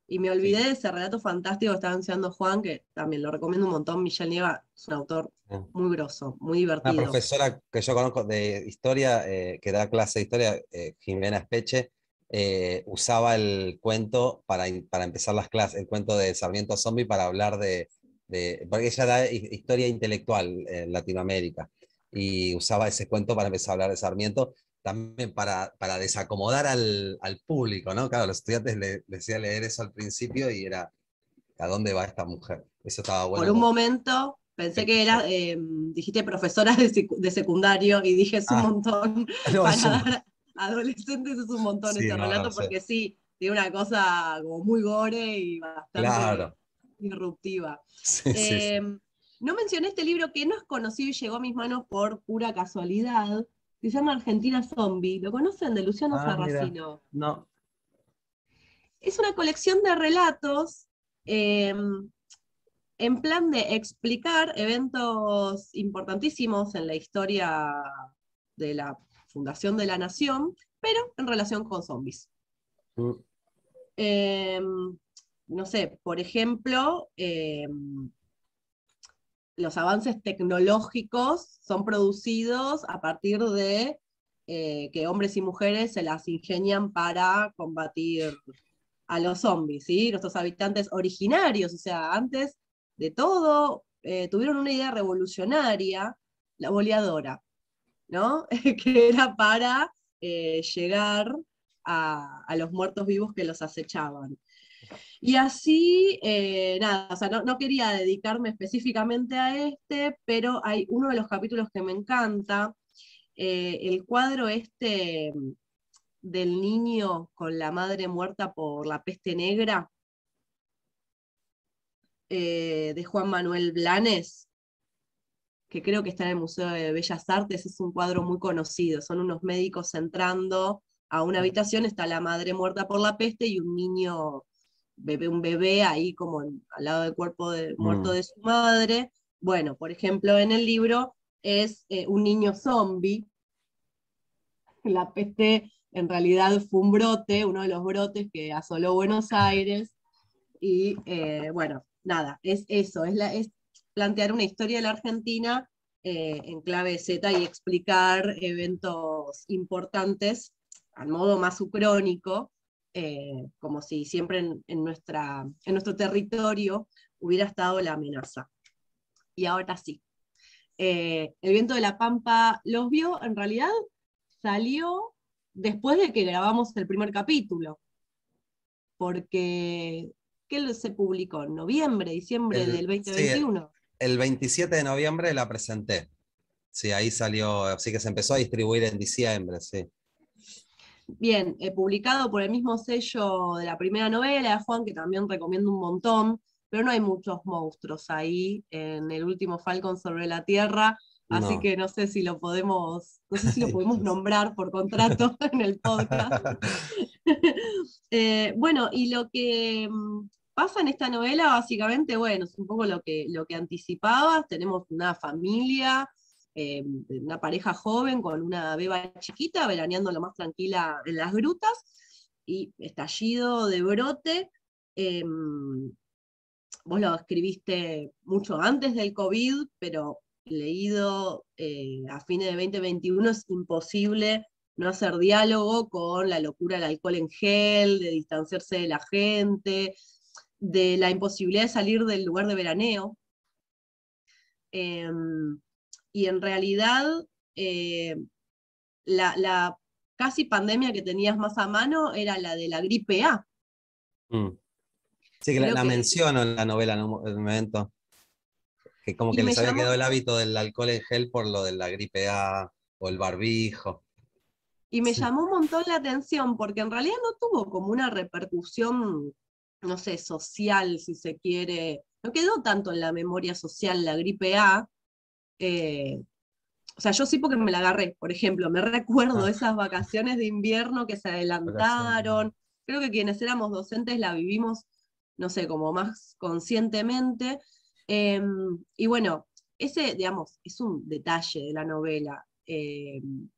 Y me olvidé de ese relato fantástico que estaba anunciando Juan, que también lo recomiendo un montón. Michelle Nieva es un autor muy grosso, muy divertido. Una profesora que yo conozco de historia, eh, que da clase de historia, eh, Jimena Espeche, eh, usaba el cuento para, para, empezar las clases, el cuento de Sarmiento Zombie para hablar de, de, porque ella da historia intelectual en Latinoamérica y usaba ese cuento para empezar a hablar de Sarmiento también para, para desacomodar al, al, público, ¿no? Claro, los estudiantes le, decía leer eso al principio y era, ¿a dónde va esta mujer? Eso estaba bueno. Por un momento pensé que era, em, dijiste profesora de, secundario y dije es un ah. montón <laughs> para adolescentes es un montón ese relato porque sí, tiene una cosa como muy gore y bastante disruptiva. Em, no mencioné este libro que no es conocido y llegó a mis manos por pura casualidad, se llama Argentina Zombie. ¿Lo conocen? De Luciano ah, No. Es una colección de relatos em, en plan de explicar eventos importantísimos en la historia de la fundación de la nación, pero en relación con zombies. Mm. Em, no sé, por ejemplo, em, los avances tecnológicos son producidos a partir de eh, que hombres y mujeres se las ingenian para combatir a los zombies, ¿sí? Nuestros habitantes originarios, o sea, antes de todo, eh, tuvieron una idea revolucionaria, la boleadora, ¿no? <laughs> que era para eh, llegar a los muertos vivos que los acechaban. Y así, eh, nada, o sea, no, quería dedicarme específicamente a este, pero hay uno de los capítulos que me encanta, eh, el cuadro este del niño con la madre muerta por la peste negra, eh, de Juan Manuel Blanes, que creo que está en el Museo de Bellas Artes, es un cuadro muy conocido, son unos médicos entrando a una habitación, está la madre muerta por la peste y un niño bebé, un bebé ahí como al lado del cuerpo de, muerto mm. de su madre. Bueno, por ejemplo, en el libro es eh, un niño zombie. <laughs> La peste en realidad fue un brote, uno de los brotes que asoló Buenos Aires. Y eh, bueno, nada, es eso, es, la, es plantear una historia de la Argentina eh, en clave Z y explicar eventos importantes al modo más ucrónico, eh, como si siempre en, nuestra, en nuestro territorio hubiera estado la amenaza. Y ahora sí. Eh, el viento de la Pampa los vio, en realidad salió después de que grabamos el primer capítulo, porque ¿qué se publicó? ¿En noviembre, diciembre del 2021? el 27 de noviembre la presenté. Sí, ahí salió, así que se empezó a distribuir en diciembre, sí. Bien, he publicado por el mismo sello de la primera novela de Juan, que también recomiendo un montón, pero no hay muchos monstruos ahí en el último Falcon sobre la Tierra, así que no sé si lo podemos, no sé si lo <laughs> podemos nombrar por contrato <laughs> en el podcast. <laughs> Eh, bueno, y lo que mm, pasa en esta novela, básicamente, bueno, es un poco lo que, lo que anticipabas, tenemos una familia eh, una pareja joven con una beba chiquita, veraneando lo más tranquila en las grutas, y estallido de brote. Em, vos lo escribiste mucho antes del COVID, pero leído eh, a fines de 2021 es imposible no hacer diálogo con la locura del alcohol en gel, de distanciarse de la gente, de la imposibilidad de salir del lugar de veraneo. Em, y en realidad, eh, la, casi pandemia que tenías más a mano era la de la gripe A. Mm. Sí, que la, menciono en la novela en un momento. Que como que les había quedado el hábito del alcohol en gel por lo de la gripe A o el barbijo. Y me llamó un montón la atención porque en realidad no tuvo como una repercusión, no sé, social, si se quiere. No quedó tanto en la memoria social la gripe A. Eh, o sea, yo sí porque me la agarré, por ejemplo, me recuerdo ah. esas vacaciones de invierno que se adelantaron. Creo que quienes éramos docentes la vivimos, no sé, como más conscientemente. Em, y bueno, ese, digamos, es un detalle de la novela. Em,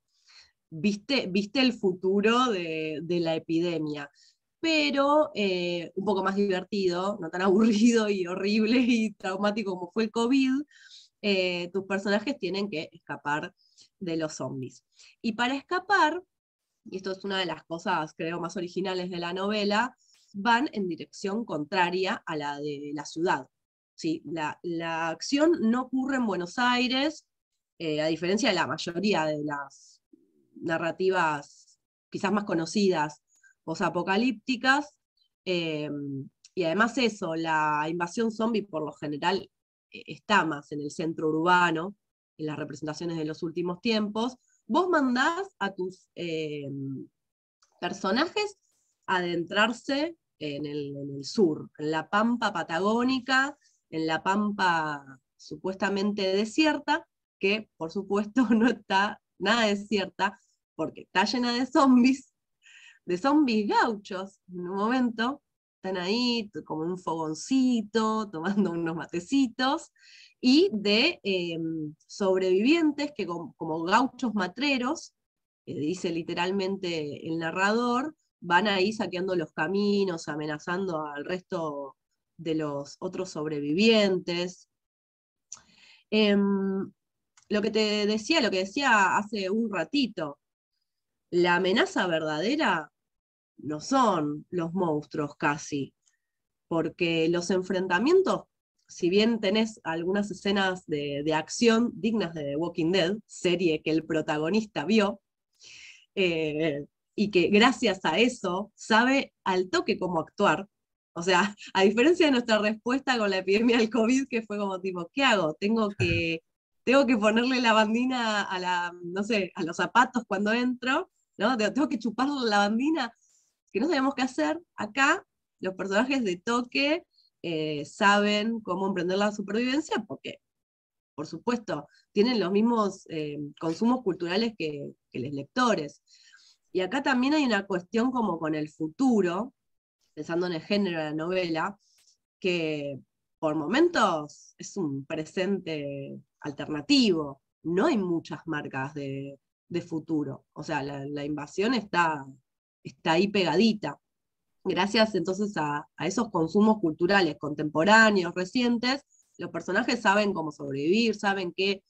viste, viste el futuro de, la epidemia, pero eh, un poco más divertido, no tan <laughs> aburrido y horrible y traumático como fue el COVID, eh, tus personajes tienen que escapar de los zombies. Y para escapar, y esto es una de las cosas creo más originales de la novela, van en dirección contraria a la de la ciudad. ¿sí? La, acción no ocurre en Buenos Aires, eh, a diferencia de la mayoría de las narrativas quizás más conocidas, posapocalípticas. Eh, y además eso, la invasión zombie por lo general está más en el centro urbano, en las representaciones de los últimos tiempos. Vos mandás a tus personajes adentrarse en el, en el, sur, en la pampa patagónica, en la pampa supuestamente desierta, que por supuesto <laughs> no está nada desierta, porque está llena de zombies, de zombies gauchos. En un momento están ahí como un fogoncito, <laughs> tomando unos matecitos, y de em, sobrevivientes que como, gauchos matreros, dice literalmente el narrador, van ahí saqueando los caminos, amenazando al resto de los otros sobrevivientes. Em, lo que te decía, lo que decía hace un ratito, la amenaza verdadera no son los monstruos casi, porque los enfrentamientos, si bien tenés algunas escenas de, acción dignas de The Walking Dead, serie que el protagonista vio, eh, y que gracias a eso sabe al toque cómo actuar, o sea, <laughs> a diferencia de nuestra respuesta con la epidemia del COVID, que fue como tipo, ¿qué hago? Tengo que, <laughs> tengo que ponerle la bandina a la, no sé, a los zapatos cuando entro, ¿no? Tengo que chuparle la bandina, que no sabemos qué hacer. Acá los personajes de toque eh, saben cómo emprender la supervivencia porque, por supuesto, tienen los mismos eh, consumos culturales que, que los lectores. Y acá también hay una cuestión como con el futuro, pensando en el género de la novela, que por momentos es un presente alternativo. No hay muchas marcas de, futuro. O sea, la, invasión está, está ahí pegadita. Gracias entonces a, esos consumos culturales contemporáneos, recientes, los personajes saben cómo sobrevivir, saben qué,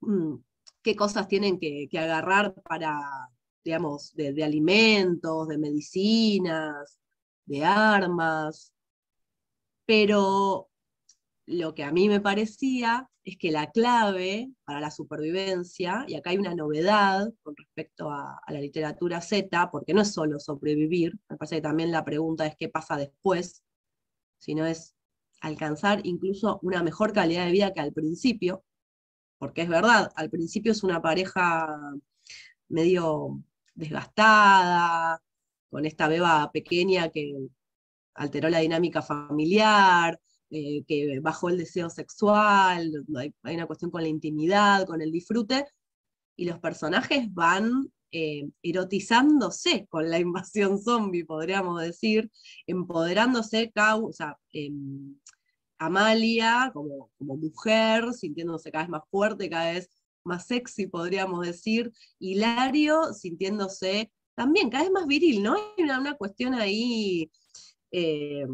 mm, qué cosas tienen que, agarrar para, digamos, de alimentos, de medicinas, de armas, pero lo que a mí me parecía es que la clave para la supervivencia, y acá hay una novedad con respecto a, la literatura Z, porque no es solo sobrevivir, me parece que también la pregunta es qué pasa después, sino es alcanzar incluso una mejor calidad de vida que al principio, porque es verdad, al principio es una pareja medio desgastada, con esta beba pequeña que alteró la dinámica familiar, eh, que bajó el deseo sexual, hay, una cuestión con la intimidad, con el disfrute, y los personajes van eh, erotizándose con la invasión zombie, podríamos decir, empoderándose, em, Amalia como, como mujer, sintiéndose cada vez más fuerte, cada vez más sexy, podríamos decir, Hilario sintiéndose también cada vez más viril, ¿no? Hay una, cuestión ahí eh,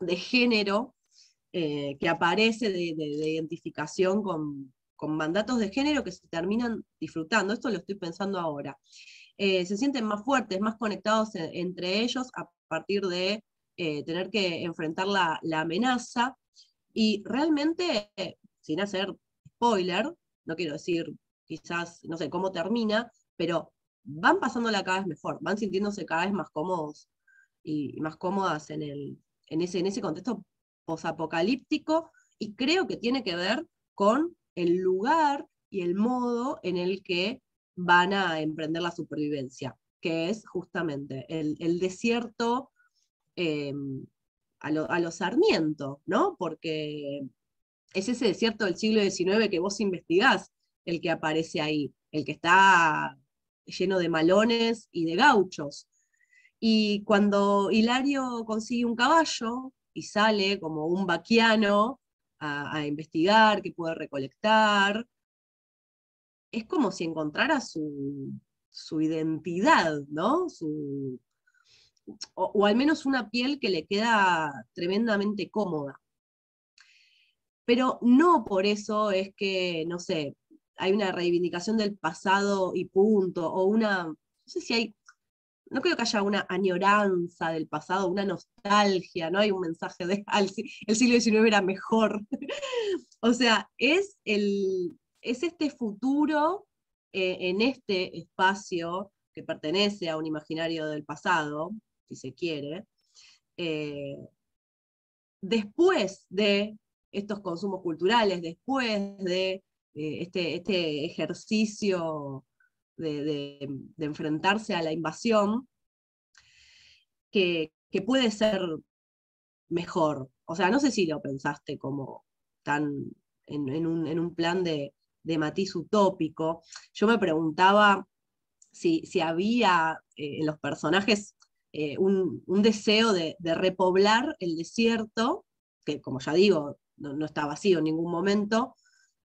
de género eh, que aparece de, identificación con, mandatos de género que se terminan disfrutando. Esto lo estoy pensando ahora. Eh, se sienten más fuertes, más conectados entre ellos a partir de eh, tener que enfrentar la, amenaza. Y realmente, sin hacer spoiler, no quiero decir quizás, no sé cómo termina, pero van pasándola cada vez mejor, van sintiéndose cada vez más cómodos y, más cómodas en, el, en, ese, en ese contexto posapocalíptico, y creo que tiene que ver con el lugar y el modo en el que van a emprender la supervivencia, que es justamente el, desierto eh, a, los Sarmiento, ¿no? Porque es ese desierto del siglo XIX que vos investigás el que aparece ahí, el que está lleno de malones y de gauchos. Y cuando Hilario consigue un caballo y sale como un vaquiano a, investigar, que puede recolectar. Es como si encontrara su, identidad, ¿no? Su, o, al menos una piel que le queda tremendamente cómoda. Pero no por eso es que, no sé, hay una reivindicación del pasado y punto, o una, no sé si hay no creo que haya una añoranza del pasado, una nostalgia, no hay un mensaje de el siglo XIX era mejor. <laughs> o sea, es, el, es este futuro eh, en este espacio que pertenece a un imaginario del pasado, si se quiere, eh, después de estos consumos culturales, después de eh, este, este ejercicio de, enfrentarse a la invasión, que, puede ser mejor. O sea, no sé si lo pensaste como tan en, un, plan de, matiz utópico. Yo me preguntaba si, había eh, en los personajes eh, un, deseo de, repoblar el desierto, que como ya digo, no, está vacío en ningún momento,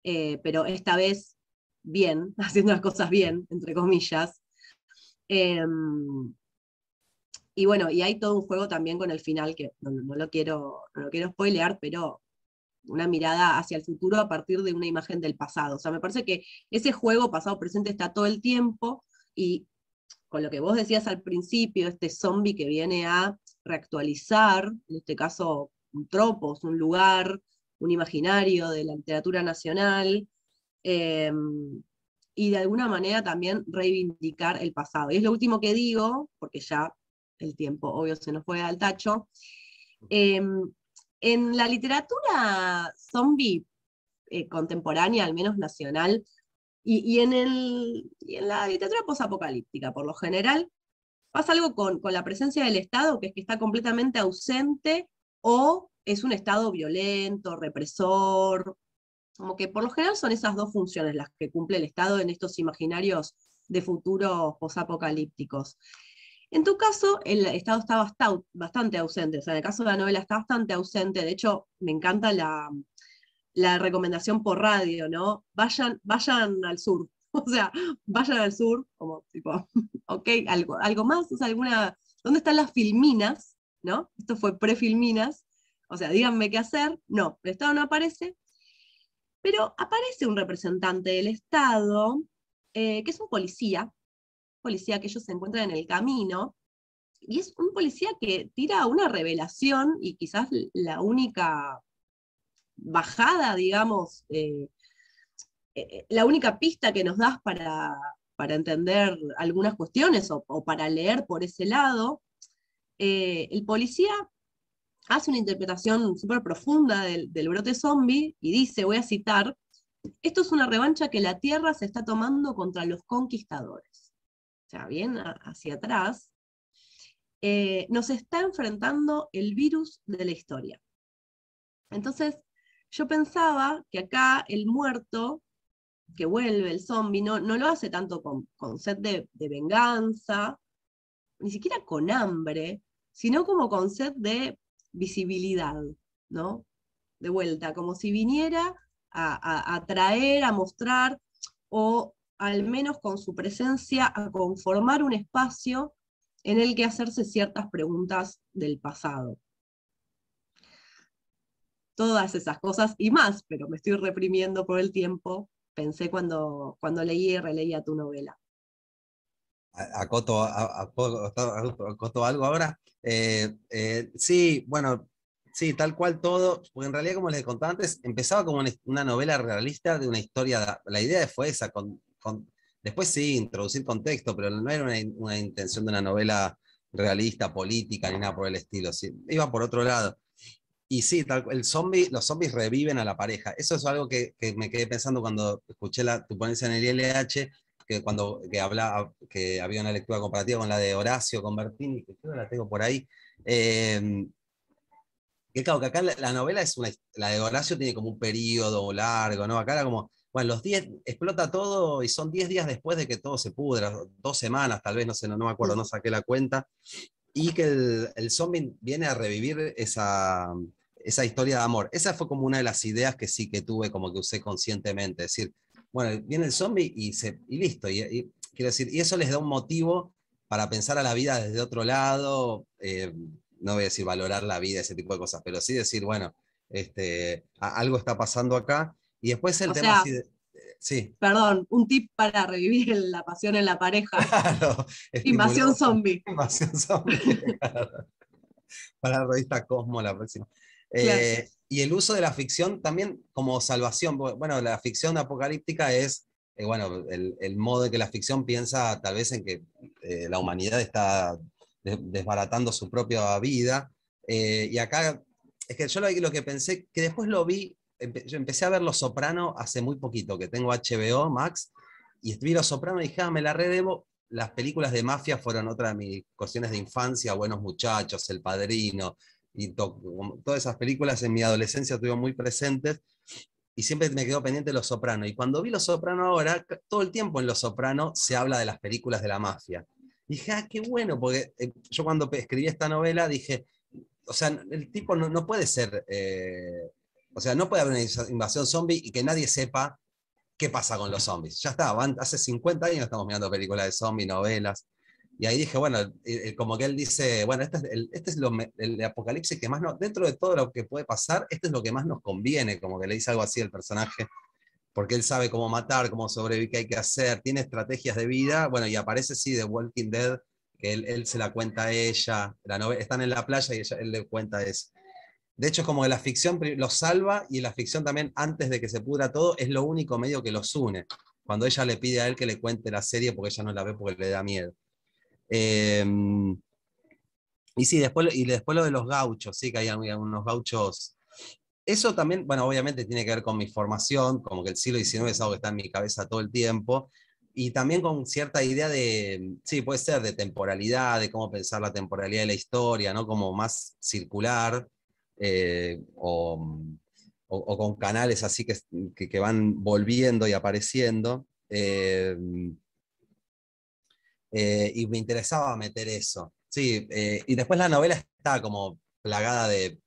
eh, pero esta vez bien, <laughs> haciendo las cosas bien, entre comillas. Em, y bueno, y hay todo un juego también con el final que no, lo, quiero, no lo quiero spoilear, pero una mirada hacia el futuro a partir de una imagen del pasado. O sea, me parece que ese juego pasado-presente está todo el tiempo y con lo que vos decías al principio, este zombie que viene a reactualizar, en este caso un tropos, un lugar, un imaginario de la literatura nacional, Em, y de alguna manera también reivindicar el pasado. Y es lo último que digo, porque ya el tiempo obvio se nos fue al tacho. Em, en la literatura zombie eh, contemporánea, al menos nacional, y, en el, en la literatura posapocalíptica, por lo general, pasa algo con, con, la presencia del Estado, que es que está completamente ausente o es un Estado violento, represor, como que por lo general son esas dos funciones las que cumple el Estado en estos imaginarios de futuros posapocalípticos. En tu caso, el Estado está bastante ausente, o sea, en el caso de la novela está bastante ausente, de hecho, me encanta la, recomendación por radio, ¿no? Vayan, vayan al sur, <laughs> o sea, vayan al sur, como tipo, <laughs> ok, algo, algo más, o sea, alguna, ¿dónde están las filminas? ¿No? Esto fue prefilminas, o sea, díganme qué hacer, no, el Estado no aparece, pero aparece un representante del Estado, eh, que es un policía, policía que ellos se encuentran en el camino, y es un policía que tira una revelación y quizás la única bajada, digamos, eh, eh, la única pista que nos das para, entender algunas cuestiones o, para leer por ese lado, el policía hace una interpretación súper profunda del, brote zombie y dice, voy a citar, esto es una revancha que la Tierra se está tomando contra los conquistadores. O sea, bien hacia atrás, eh, nos está enfrentando el virus de la historia. Entonces, yo pensaba que acá el muerto que vuelve, el zombie, no, no lo hace tanto con, con sed de, de venganza, ni siquiera con hambre, sino como con sed de visibilidad, ¿no? De vuelta, como si viniera a, a, traer, a mostrar, o al menos con su presencia, a conformar un espacio en el que hacerse ciertas preguntas del pasado. Todas esas cosas y más, pero me estoy reprimiendo por el tiempo pensé cuando, cuando leí y releía tu novela. ¿Acoto, acoto algo ahora? Eh, eh, sí, bueno, sí, tal cual todo, porque en realidad, como les contaba antes, empezaba como una novela realista de una historia, la idea fue esa, con, después sí, introducir contexto, pero no era una, intención de una novela realista, política, ni nada por el estilo, iba por otro lado. Y sí, el zombie, los zombies reviven a la pareja. Eso es algo que, me quedé pensando cuando escuché la, tu ponencia en el ILH, que cuando que, hablaba, que había una lectura comparativa con la de Horacio, con Bertini, que creo la tengo por ahí. Em, que claro, que acá la, novela es una, la de Horacio tiene como un periodo largo, ¿no? Acá era como, bueno, los 10, explota todo y son 10 días después de que todo se pudra, dos semanas tal vez, no sé, no, no me acuerdo, no saqué la cuenta, y que el, el zombie viene a revivir esa, esa historia de amor. Esa fue como una de las ideas que sí que tuve, como que usé conscientemente. Es decir, bueno, viene el zombie y, se, y listo. Y, quiero decir, y eso les da un motivo para pensar a la vida desde otro lado. Eh, no voy a decir valorar la vida, ese tipo de cosas, pero sí decir, bueno, este, algo está pasando acá. Y después el tema. sí. Perdón, un tip para revivir la pasión en la pareja. <laughs> Claro, <laughs> Invasión zombie. Invasión zombie. Para la revista Cosmo la próxima. Eh, y el uso de la ficción también como salvación. Bueno, la ficción apocalíptica es, eh, bueno, el, modo de que la ficción piensa tal vez en que eh, la humanidad está desbaratando su propia vida. y acá, es que yo lo, que pensé, que después lo vi, yo empecé a ver Los Soprano hace muy poquito, que tengo HBO, Max, y vi Los Soprano y dije, ah, me la redebo. Las películas de mafia fueron otra de mis cuestiones de infancia, Buenos Muchachos, El Padrino, y todas esas películas en mi adolescencia estuvieron muy presentes y siempre me quedó pendiente Los Soprano. Y cuando vi Los Soprano ahora, todo el tiempo en Los Soprano se habla de las películas de la mafia. dije, ah, qué bueno, porque eh, yo cuando escribí esta novela dije, o sea, el tipo no, puede ser, eh, o sea, no puede haber una invasión zombie y que nadie sepa qué pasa con los zombies. Ya está, hace 50 años estamos mirando películas de zombies, novelas. Y ahí dije, bueno, como que él dice, bueno, este es, el, este es el apocalipsis que más nos, dentro de todo lo que puede pasar, este es lo que más nos conviene, como que le dice algo así al personaje, porque él sabe cómo matar, cómo sobrevivir, qué hay que hacer, tiene estrategias de vida, bueno, y aparece sí de Walking Dead, que él, se la cuenta a ella, la novela, están en la playa y ella, él le cuenta eso. De hecho, como que la ficción lo salva y la ficción también, antes de que se pudra todo, es lo único medio que los une. Cuando ella le pide a él que le cuente la serie porque ella no la ve porque le da miedo. Em, y sí, después, y después lo de los gauchos, sí, que hay unos gauchos. Eso también, bueno, obviamente tiene que ver con mi formación, como que el siglo XIX es algo que está en mi cabeza todo el tiempo, y también con cierta idea de, sí, puede ser de temporalidad, de cómo pensar la temporalidad de la historia, ¿no? Como más circular, eh, o, con canales así que, que, van volviendo y apareciendo. Eh, eh, y me interesaba meter eso. Sí, eh, y después la novela está como plagada de,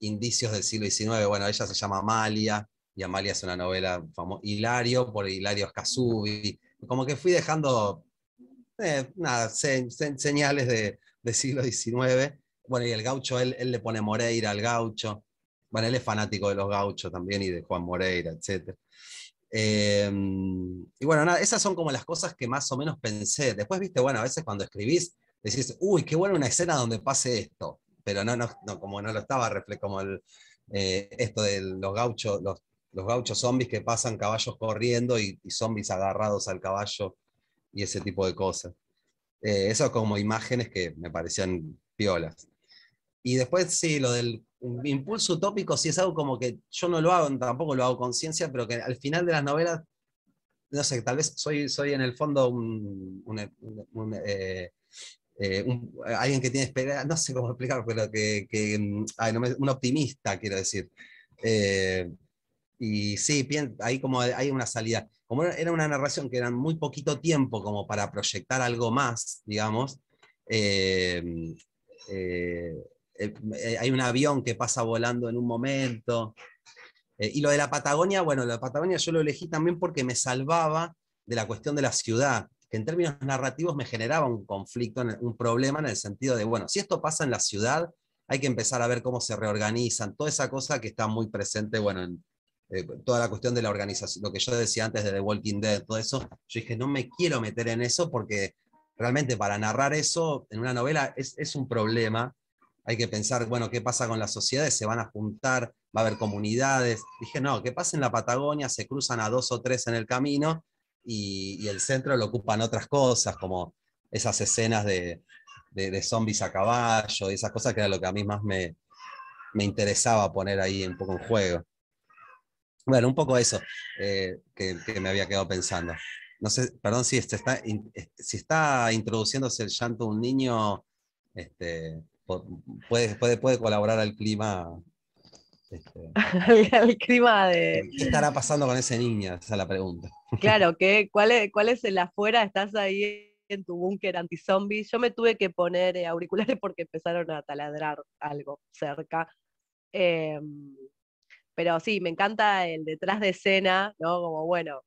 indicios del siglo XIX. Bueno, ella se llama Amalia, y Amalia es una novela famosa. Hilario, por Hilario Scasubi. Como que fui dejando, eh, nada, señales de, del siglo XIX. Bueno, y el gaucho, él, él, le pone Moreira al gaucho. Bueno, él es fanático de los gauchos también y de Juan Moreira, etc. Em, y bueno, nada, esas son como las cosas que más o menos pensé. Después, viste, bueno, a veces cuando escribís, decís, uy, qué buena una escena donde pase esto, pero no, no, como no lo estaba, como el, eh, esto de los gauchos, los, los, gauchos zombies que pasan caballos corriendo y, zombies agarrados al caballo y ese tipo de cosas. Eh, eso como imágenes que me parecían piolas. Y después sí, lo del impulso utópico sí es algo como que yo no lo hago, tampoco lo hago conciencia, pero que al final de las novelas, no sé, tal vez soy, soy en el fondo un, eh, eh, alguien que tiene esperanza, no sé cómo explicar, pero que, que mm, un optimista, quiero decir. Eh, y sí, ahí como hay una salida. Como era una narración que era muy poquito tiempo como para proyectar algo más, digamos, eh, hay un avión que pasa volando en un momento. Eh, y lo de la Patagonia, bueno, la Patagonia yo lo elegí también porque me salvaba de la cuestión de la ciudad, que en términos narrativos me generaba un conflicto, un problema en el sentido de, bueno, si esto pasa en la ciudad, hay que empezar a ver cómo se reorganizan, toda esa cosa que está muy presente, bueno, en, eh, toda la cuestión de la organización, lo que yo decía antes de The Walking Dead, todo eso, yo dije, no me quiero meter en eso porque realmente para narrar eso en una novela es, es un problema. Hay que pensar, bueno, ¿qué pasa con las sociedades? ¿Se van a juntar? ¿Va a haber comunidades? Dije, no, que pasa en la Patagonia, se cruzan a dos o tres en el camino y, el centro lo ocupan otras cosas, como esas escenas de, de, zombies a caballo y esas cosas que era lo que a mí más me, interesaba poner ahí un poco en juego. Bueno, un poco eso eh, que, me había quedado pensando. No sé, perdón si, este está, si está introduciéndose el llanto de un niño, este, puede, puede, puede colaborar al clima. Este, <laughs> al clima de. ¿Qué estará pasando con ese niño? Esa es la pregunta. Claro, <laughs> ¿qué, cuál, es, ¿cuál es el afuera? ¿Estás ahí en tu búnker anti-zombie? Yo me tuve que poner eh, auriculares <laughs> porque empezaron a taladrar algo cerca. Em, pero sí, me encanta el detrás de escena, ¿no? Como bueno,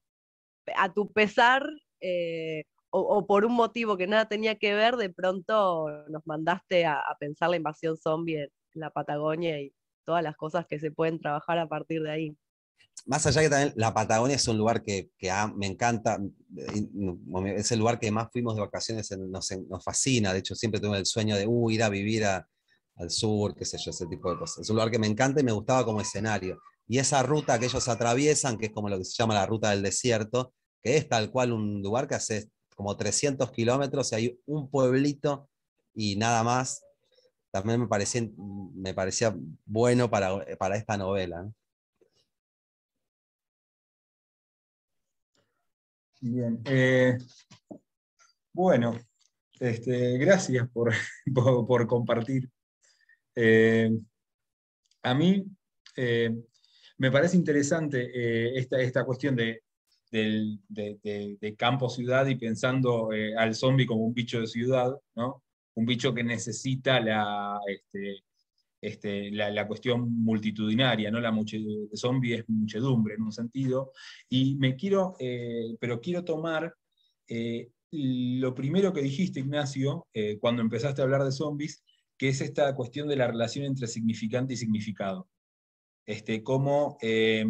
a tu pesar, eh, o, por un motivo que nada tenía que ver, de pronto nos mandaste a, pensar la invasión zombie en, la Patagonia y todas las cosas que se pueden trabajar a partir de ahí. Más allá que también la Patagonia es un lugar que, me encanta, es el lugar que más fuimos de vacaciones, nos, fascina, de hecho siempre tuve el sueño de uh, ir a vivir al sur, qué sé yo, ese tipo de cosas. Es un lugar que me encanta y me gustaba como escenario. Y esa ruta que ellos atraviesan, que es como lo que se llama la ruta del desierto, que es tal cual un lugar que hace como 300 kilómetros y hay un pueblito y nada más, también me parecía, bueno para, para esta novela. Bien. Eh, bueno, este, gracias <laughs> por, por compartir eh, a mí eh, me parece interesante esta, esta, cuestión de, campo-ciudad y pensando al zombie como un bicho de ciudad, ¿no? un bicho que necesita la, este, este, la, cuestión multitudinaria, ¿no? La de zombie es muchedumbre en un sentido. Y me quiero, pero quiero tomar lo primero que dijiste, Ignacio, cuando empezaste a hablar de zombies, que es esta cuestión de la relación entre significante y significado. Este, eh,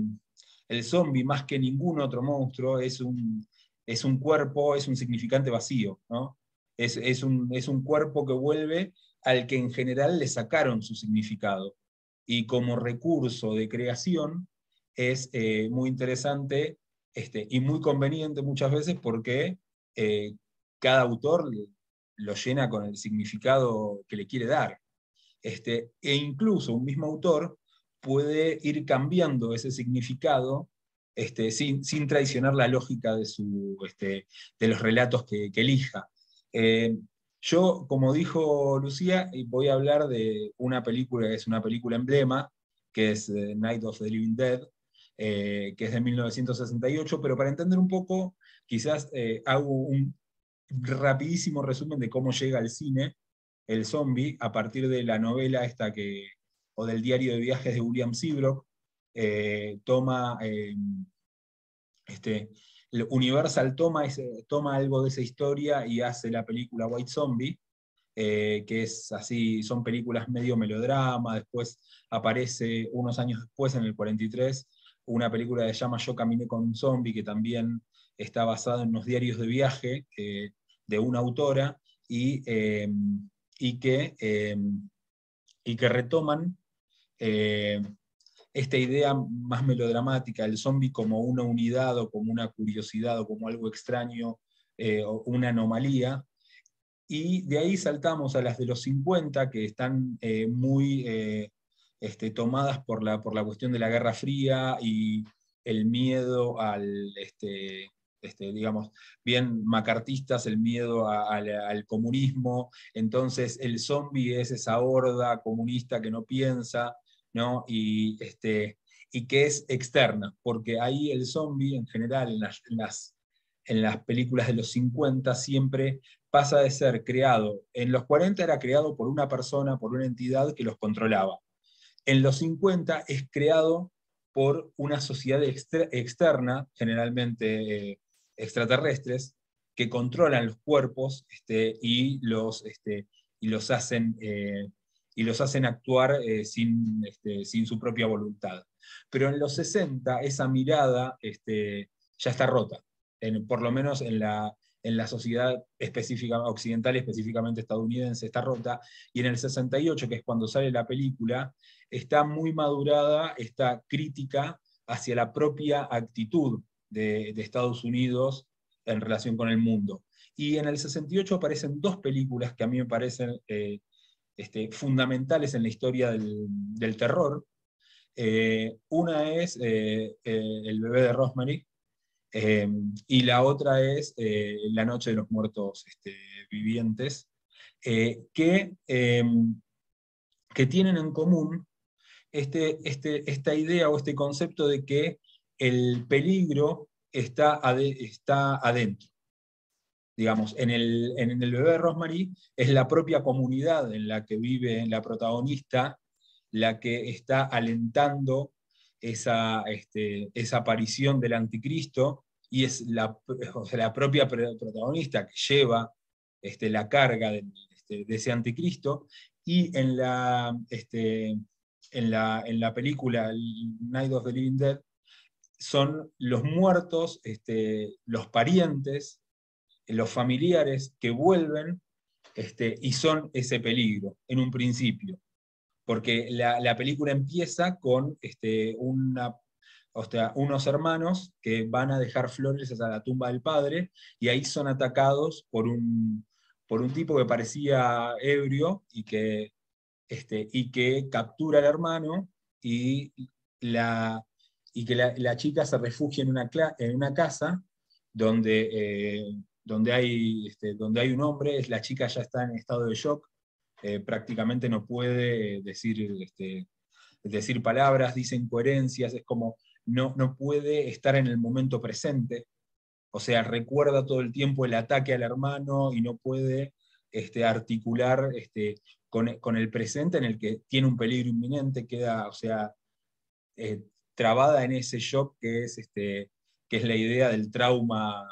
el zombie, más que ningún otro monstruo, es un, es un cuerpo, es un significante vacío, ¿no? es, un, es un cuerpo que vuelve al que en general le sacaron su significado. Y como recurso de creación es eh, muy interesante este, y muy conveniente muchas veces porque eh, cada autor lo llena con el significado que le quiere dar. Este, e incluso un mismo autor puede ir cambiando ese significado este, sin, traicionar la lógica de, su, este, de los relatos que, elija. Eh, yo, como dijo Lucía, voy a hablar de una película que es una película emblema, que es eh, Night of the Living Dead, eh, que es de 1968, pero para entender un poco, quizás hago un, rapidísimo resumen de cómo llega al cine el zombie a partir de la novela esta que, o del diario de viajes de William Seabrook, eh, toma, eh, este, Universal toma, toma algo de esa historia y hace la película White Zombie, eh, que es así, son películas medio melodrama, después aparece unos años después, en el 43, una película que se llama Yo caminé con un zombie, que también está basada en unos diarios de viaje, de una autora y, y, que, y que retoman eh, esta idea más melodramática del zombie como una unidad o como una curiosidad o como algo extraño eh, o una anomalía. Y de ahí saltamos a las de los 50 que están eh, muy este, tomadas por la, por la cuestión de la Guerra Fría y el miedo al, este, este, digamos, bien macartistas, el miedo al comunismo, entonces el zombie es esa horda comunista que no piensa, ¿no? Y, este, y que es externa, porque ahí el zombie en general, en las, en las, películas de los 50, siempre pasa de ser creado, en los 40 era creado por una persona, por una entidad que los controlaba. En los 50 es creado por una sociedad externa, generalmente eh, extraterrestres que controlan los cuerpos este, y, los, este, y los hacen, eh, y los hacen actuar eh, sin, este, sin, su propia voluntad. Pero en los 60 esa mirada este, ya está rota, por lo menos en la, en la sociedad específica, occidental, específicamente estadounidense, está rota, y en el 68, que es cuando sale la película, está muy madurada esta crítica hacia la propia actitud de, Estados Unidos en relación con el mundo. Y en el 68 aparecen dos películas que a mí me parecen eh, este, fundamentales en la historia del, terror. Eh, una es eh, El bebé de Rosemary, Em, y la otra es eh, La Noche de los Muertos este, Vivientes, eh, que, que, tienen en común este, este, esta idea o este concepto de que el peligro está, está adentro. Digamos, en el, en el bebé de Rosemary es la propia comunidad en la que vive la protagonista la que está alentando esa, este, esa aparición del anticristo y es la, la propia protagonista que lleva este, la carga este, de, ese anticristo. Y en la, este, en, la, en la película Night of the Living Dead son los muertos, este, los parientes, los familiares que vuelven este, y son ese peligro en un principio. Porque la, película empieza con este, unos hermanos que van a dejar flores hasta la tumba del padre y ahí son atacados por un, por un tipo que parecía ebrio y que, este, y que captura al hermano y, la, y que la, chica se refugia en una, en una casa donde, eh, donde, hay, este, donde hay un hombre, la chica ya está en estado de shock eh, prácticamente no puede decir, este, decir palabras, dice incoherencias, es como no, no puede estar en el momento presente, o sea, recuerda todo el tiempo el ataque al hermano y no puede este, articular este, con, el presente en el que tiene un peligro inminente, queda, o sea, eh, trabada en ese shock que es, este, que es la idea del trauma,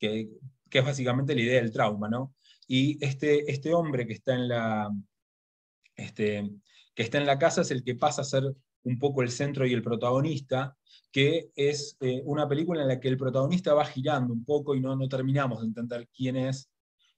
que, es básicamente la idea del trauma, ¿no? Y este, este hombre que está, en la, este, que está en la casa es el que pasa a ser un poco el centro y el protagonista, que es eh, una película en la que el protagonista va girando un poco y no, no terminamos de entender quién es,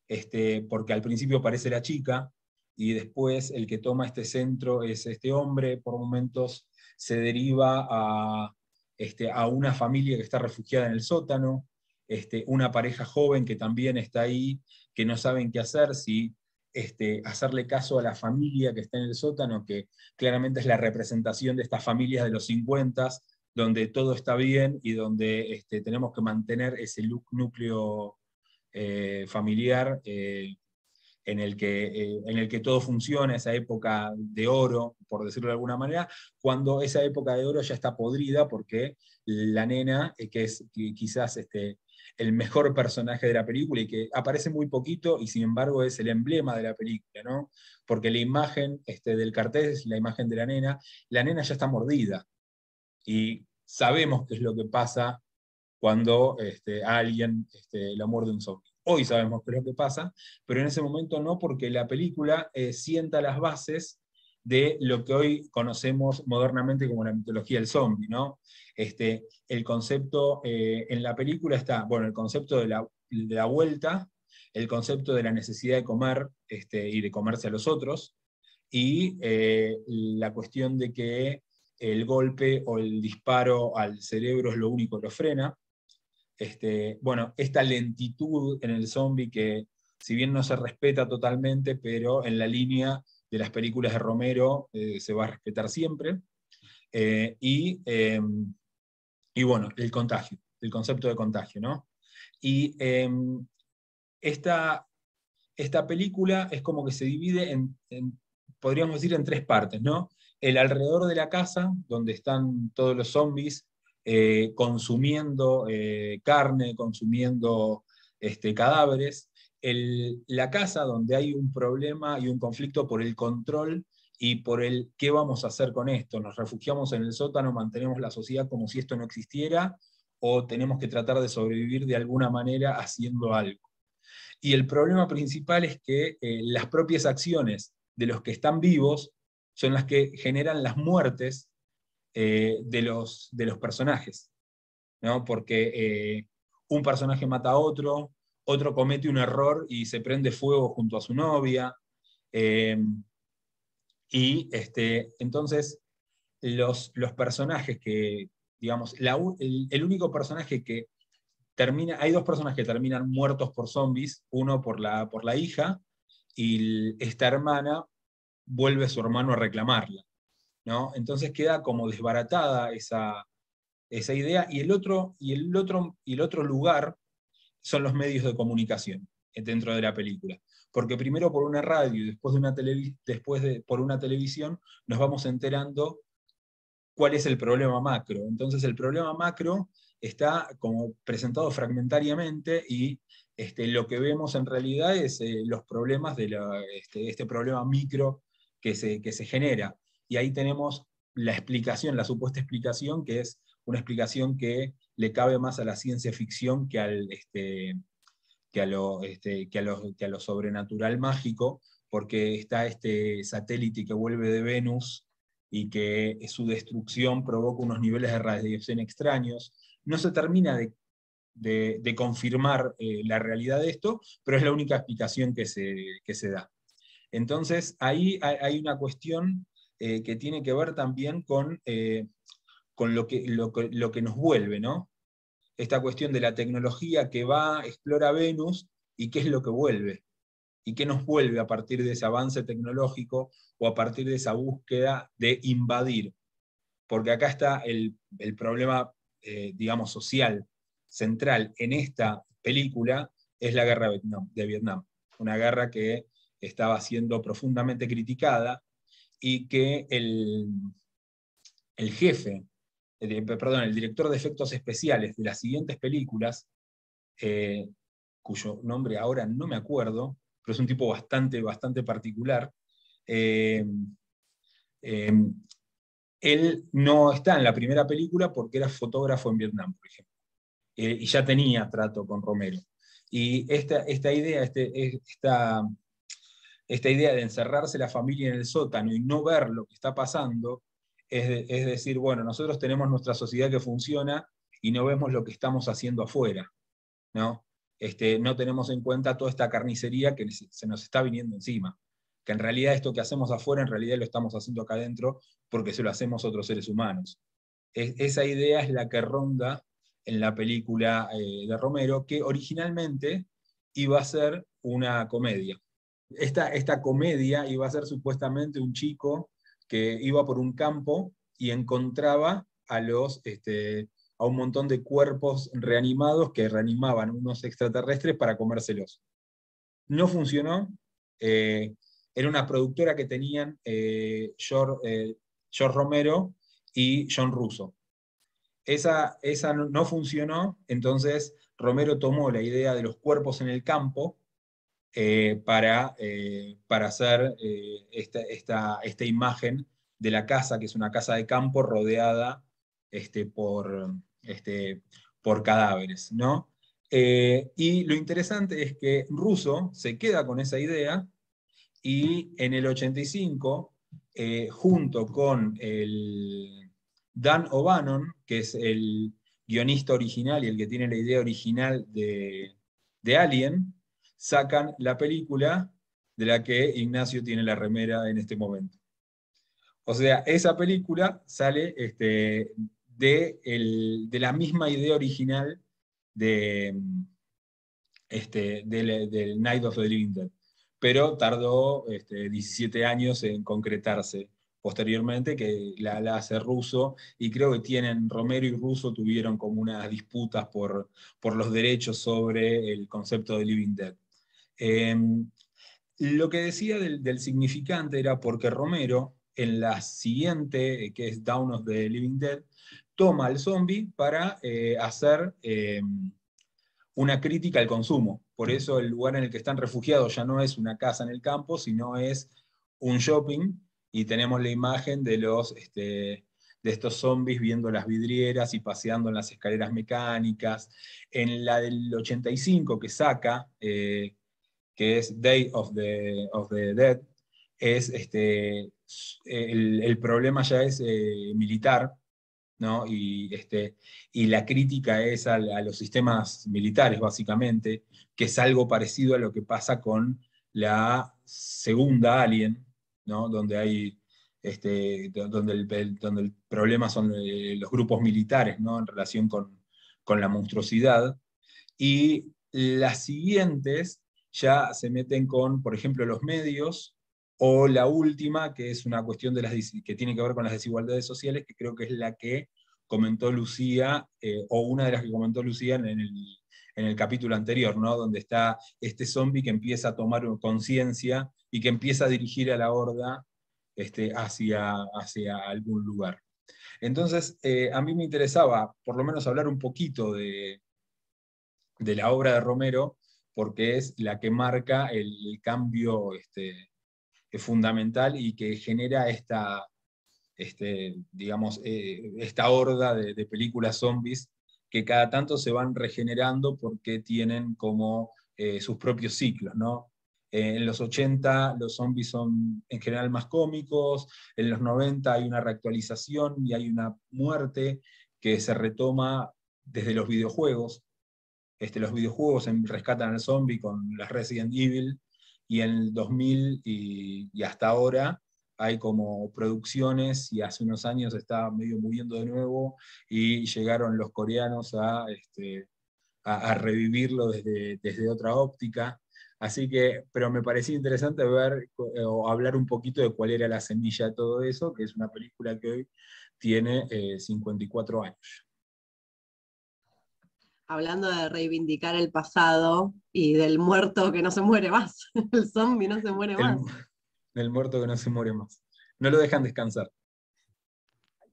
este, porque al principio parece la chica, y después el que toma este centro es este hombre, por momentos se deriva a, este, a una familia que está refugiada en el sótano, este, una pareja joven que también está ahí, que no saben qué hacer, si este, hacerle caso a la familia que está en el sótano, que claramente es la representación de estas familias de los 50, donde todo está bien y donde este, tenemos que mantener ese núcleo eh, familiar eh, en, el que, eh, en el que todo funciona, esa época de oro, por decirlo de alguna manera, cuando esa época de oro ya está podrida porque la nena, que es quizás este, el mejor personaje de la película y que aparece muy poquito y sin embargo es el emblema de la película, ¿no? Porque la imagen este, del cartel es la imagen de la nena, la nena ya está mordida y sabemos qué es lo que pasa cuando este, alguien este, la muerde un zombie. Hoy sabemos qué es lo que pasa, pero en ese momento no, porque la película eh, sienta las bases de lo que hoy conocemos modernamente como la mitología del zombie, ¿no? Este, el concepto eh, en la película está, bueno, el concepto de la, vuelta, el concepto de la necesidad de comer este, y de comerse a los otros, y eh, la cuestión de que el golpe o el disparo al cerebro es lo único que lo frena. Este, bueno, esta lentitud en el zombie que si bien no se respeta totalmente, pero en la línea de las películas de Romero eh, se va a respetar siempre. y em, y bueno, el contagio, el concepto de contagio, ¿no? Y em, esta, esta, película es como que se divide en, podríamos decir, en tres partes, ¿no? El alrededor de la casa, donde están todos los zombies eh, consumiendo eh, carne, consumiendo este, cadáveres. La casa donde hay un problema y un conflicto por el control y por el qué vamos a hacer con esto. Nos refugiamos en el sótano, mantenemos la sociedad como si esto no existiera, o tenemos que tratar de sobrevivir de alguna manera haciendo algo. Y el problema principal es que eh, las propias acciones de los que están vivos son las que generan las muertes eh, de, los, de los personajes. ¿no? Porque eh, un personaje mata a otro, otro comete un error y se prende fuego junto a su novia. Eh, y este, entonces los, los personajes que, digamos, el, único personaje que termina, hay dos personajes que terminan muertos por zombies, uno por la, por la hija y esta hermana vuelve a su hermano a reclamarla. ¿no? Entonces queda como desbaratada esa, esa idea y el, otro, y, el otro, y el otro lugar son los medios de comunicación dentro de la película. Porque primero por una radio y después, de una después de, por una televisión nos vamos enterando cuál es el problema macro. Entonces el problema macro está como presentado fragmentariamente y este, lo que vemos en realidad es eh, los problemas de este, este, problema micro que se, que se genera. Y ahí tenemos la explicación, la supuesta explicación, que es una explicación que le cabe más a la ciencia ficción que, al, este, que, a, lo, este, que, a, que a lo sobrenatural mágico, porque está este satélite que vuelve de Venus y que su destrucción provoca unos niveles de radiación extraños. No se termina de, de, confirmar eh, la realidad de esto, pero es la única explicación que se, que se da. Entonces, ahí hay, una cuestión eh, que tiene que ver también con, eh, con lo, que, lo, lo, que nos vuelve, ¿no? Esta cuestión de la tecnología que va, explora Venus y qué es lo que vuelve y qué nos vuelve a partir de ese avance tecnológico o a partir de esa búsqueda de invadir. Porque acá está el, problema, eh, digamos, social central en esta película, es la guerra de Vietnam. Una guerra que estaba siendo profundamente criticada y que el, el jefe, perdón, el director de efectos especiales de las siguientes películas, eh, cuyo nombre ahora no me acuerdo, pero es un tipo bastante, bastante particular. Eh, eh, él no está en la primera película porque era fotógrafo en Vietnam, por ejemplo, y ya tenía trato con Romero. Y esta, esta idea, este, esta, esta idea de encerrarse la familia en el sótano y no ver lo que está pasando, es, decir, bueno, nosotros tenemos nuestra sociedad que funciona y no vemos lo que estamos haciendo afuera. ¿no? Este, no tenemos en cuenta toda esta carnicería que se nos está viniendo encima. Que en realidad esto que hacemos afuera, en realidad lo estamos haciendo acá adentro porque se lo hacemos otros seres humanos. esa idea es la que ronda en la película eh, de Romero, que originalmente iba a ser una comedia. Esta, esta comedia iba a ser supuestamente un chico que iba por un campo y encontraba a los este, a un montón de cuerpos reanimados que reanimaban unos extraterrestres para comérselos. No funcionó. Eh, era una productora que tenían eh, George, eh, Romero y John Russo. Esa, esa no, funcionó, entonces Romero tomó la idea de los cuerpos en el campo para, para, hacer esta, esta, esta, imagen de la casa, que es una casa de campo rodeada este, por, este, por cadáveres, ¿no? Eh, y lo interesante es que Russo se queda con esa idea y en el 85, eh, junto con el Dan O'Bannon, que es el guionista original y el que tiene la idea original de, Alien, sacan la película de la que Ignacio tiene la remera en este momento. O sea, esa película sale este, de, la misma idea original de, este, del, Night of the Living Dead, pero tardó este, 17 años en concretarse posteriormente, que la, hace Russo, y creo que tienen, Romero y Russo tuvieron como unas disputas por, por los derechos sobre el concepto de Living Dead. Em, lo que decía del, del, significante era porque Romero, en la siguiente, que es Down of the Living Dead, toma al zombie para eh, hacer eh, una crítica al consumo. Por eso el lugar en el que están refugiados ya no es una casa en el campo, sino es un shopping y tenemos la imagen de, los, este, de estos zombies viendo las vidrieras y paseando en las escaleras mecánicas. En la del 85 que saca, eh, que es Day of the, of the Dead, es este, el, problema ya es eh, militar, ¿no? Y, este, y la crítica es a, los sistemas militares, básicamente, que es algo parecido a lo que pasa con la segunda Alien, ¿no? Donde hay este, donde, el, donde el problema son eh, los grupos militares ¿no? en relación con, con, la monstruosidad. Y las siguientes ya se meten con, por ejemplo, los medios, o la última, que es una cuestión de las, que tiene que ver con las desigualdades sociales, que creo que es la que comentó Lucía, eh, o una de las que comentó Lucía en el, en el capítulo anterior, ¿no? donde está este zombie que empieza a tomar conciencia y que empieza a dirigir a la horda este, hacia, hacia algún lugar. Entonces, eh, a mí me interesaba por lo menos hablar un poquito de, de la obra de Romero, porque es la que marca el, cambio este, fundamental y que genera esta, este, digamos, eh, esta horda de, películas zombies que cada tanto se van regenerando porque tienen como eh, sus propios ciclos, ¿no? Eh, en los 80 los zombies son en general más cómicos, en los 90 hay una reactualización y hay una muerte que se retoma desde los videojuegos. Este, los videojuegos rescatan al zombie con las Resident Evil y en el 2000 y, hasta ahora hay como producciones y hace unos años está medio moviendo de nuevo y llegaron los coreanos a, este, revivirlo desde, desde otra óptica. Así que, pero me parecía interesante ver eh, o hablar un poquito de cuál era la semilla de todo eso, que es una película que hoy tiene 54 eh, años. Hablando de reivindicar el pasado y del muerto que no se muere más, <laughs> el zombie no se muere más. El muerto que no se muere más. No lo dejan descansar.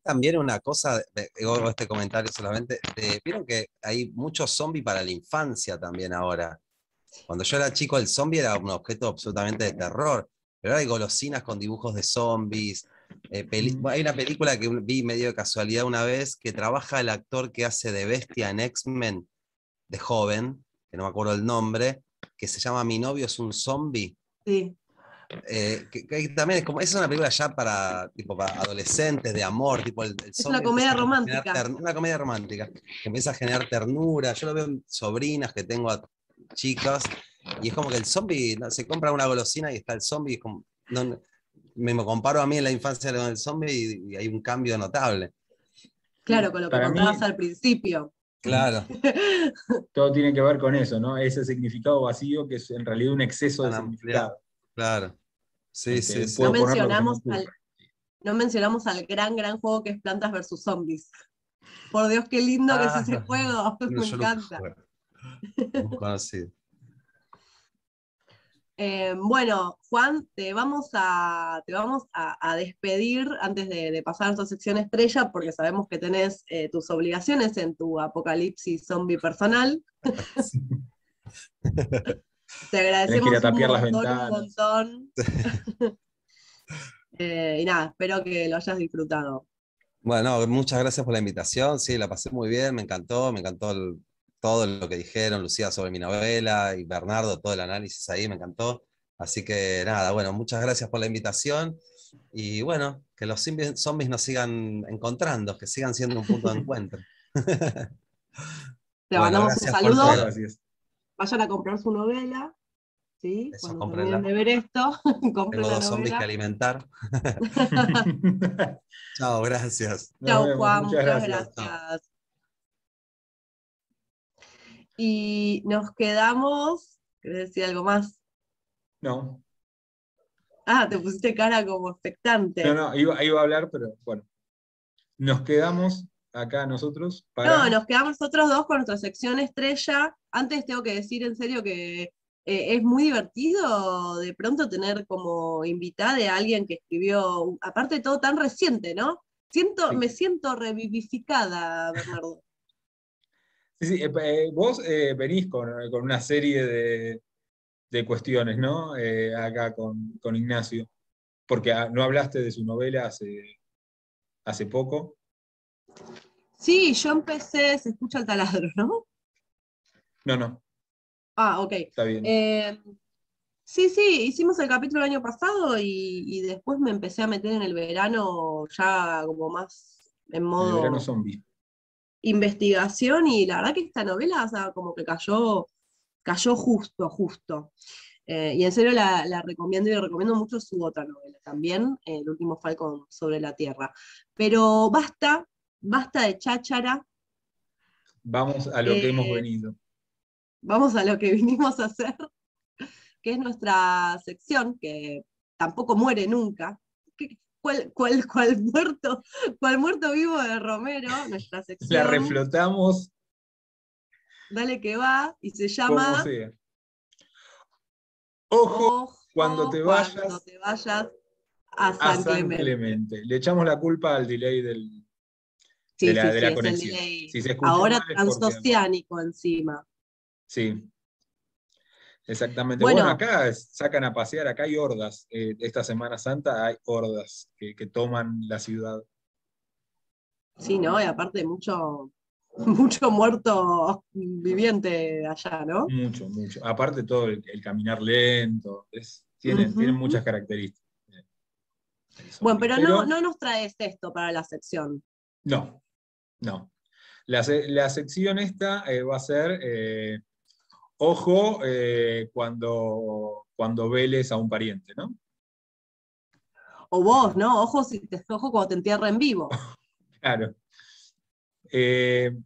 También una cosa, digo este comentario solamente, vieron que hay muchos zombies para la infancia también ahora. Cuando yo era chico, el zombie era un objeto absolutamente de terror. Pero ahora hay golosinas con dibujos de zombies. Eh, mm. Hay una película que vi medio de casualidad una vez que trabaja el actor que hace de bestia en X-Men de joven, que no me acuerdo el nombre, que se llama Mi novio es un zombie. Sí. Eh, que, también es como, es una película ya para, tipo, para adolescentes, de amor, tipo el, Es una comedia romántica. una comedia romántica, que empieza a generar ternura. Yo lo veo en sobrinas que tengo chicas, y es como que el zombie, se compra una golosina y está el zombie, es como, me comparo a mí en la infancia con el zombie y, hay un cambio notable. Claro, con lo que contabas al principio. Claro. <laughs> Todo tiene que ver con eso, ¿no? Ese significado vacío que es en realidad un exceso de significado. Claro. Sí, este, sí, No mencionamos, al, no mencionamos al gran, gran juego que es Plantas versus Zombies. Por Dios, qué lindo que es ese ah, juego. <laughs> Me encanta. Eh, bueno, Juan, te vamos a, te vamos a, despedir antes de, pasar a nuestra sección estrella, porque sabemos que tenés eh, tus obligaciones en tu apocalipsis zombie personal. <laughs> te agradecemos un montón, <laughs> eh, y nada, espero que lo hayas disfrutado. Bueno, muchas gracias por la invitación. Sí, la pasé muy bien, me encantó, me encantó el, todo lo que dijeron, Lucía, sobre mi novela y Bernardo, todo el análisis ahí, me encantó. Así que nada, bueno, muchas gracias por la invitación y bueno, que los zombies nos sigan encontrando, que sigan siendo un punto de <laughs> encuentro. Te mandamos un saludo. Vayan a comprar su novela. ¿sí? Cuando terminen de ver esto, <laughs> compren Tengo dos zombies que alimentar. <laughs> Chao, gracias. Chao, Juan, muchas gracias. Y nos quedamos. ¿Querés decir algo más? No. Ah, te pusiste cara como expectante. No, no, iba, a hablar, pero bueno. Nos quedamos acá nosotros No, nos quedamos nosotros dos con nuestra sección estrella. Antes tengo que decir en serio que eh, es muy divertido de pronto tener como invitada a alguien que escribió, aparte de todo tan reciente, ¿no? Siento, Me siento revivificada, Bernardo. Sí, sí, eh, eh, vos eh, venís con, una serie de, cuestiones, ¿no? acá con, Ignacio, porque ah, no hablaste de su novela hace, hace poco. Sí, yo empecé, se escucha el taladro, ¿no? No, no. Ah, ok. Está bien. Sí, sí, hicimos el capítulo el año pasado y, y después me empecé a meter en el verano ya como más en El modo verano zombie. Investigación y la verdad que esta novela, o sea, como que cayó, cayó justo, justo. Eh, y en serio la, la recomiendo y le recomiendo mucho su otra novela también, El último Falcon sobre la Tierra. Pero basta, basta de cháchara, Vamos a lo que hemos Eh, venido. vamos a lo que <laughs> vinimos a hacer, que es nuestra sección, que tampoco muere nunca. ¿Qué- ¿Cuál, cuál, cuál muerto, cuál muerto vivo de Romero? Nuestra La sección. reflotamos Dale que va, y se como llama sea. Ojo Ojo cuando te cuando vayas te vayas a a San San Clemente. Clemente. Le echamos la culpa al delay del. Sí, de la- sí, de sí, la es el conexión. delay. Si se Ahora transoceánico encima. Sí. Exactamente. Bueno. Bueno, acá es- sacan a pasear, acá hay hordas. eh, esta Semana Santa hay hordas que, que toman la ciudad. Sí, ¿no? Y aparte mucho, <laughs> mucho muerto viviente allá, ¿no? Mucho, mucho. Aparte todo el, el caminar lento. es- tienen, muchas características. Bueno, pero no, no nos traes esto para la sección. No, no. La, la sección esta eh, va a ser, eh, ojo, eh, cuando, cuando veles a un pariente, ¿no? O vos, ¿no? Ojo, si te, ojo cuando te entierra en vivo. <laughs> Claro. Eh,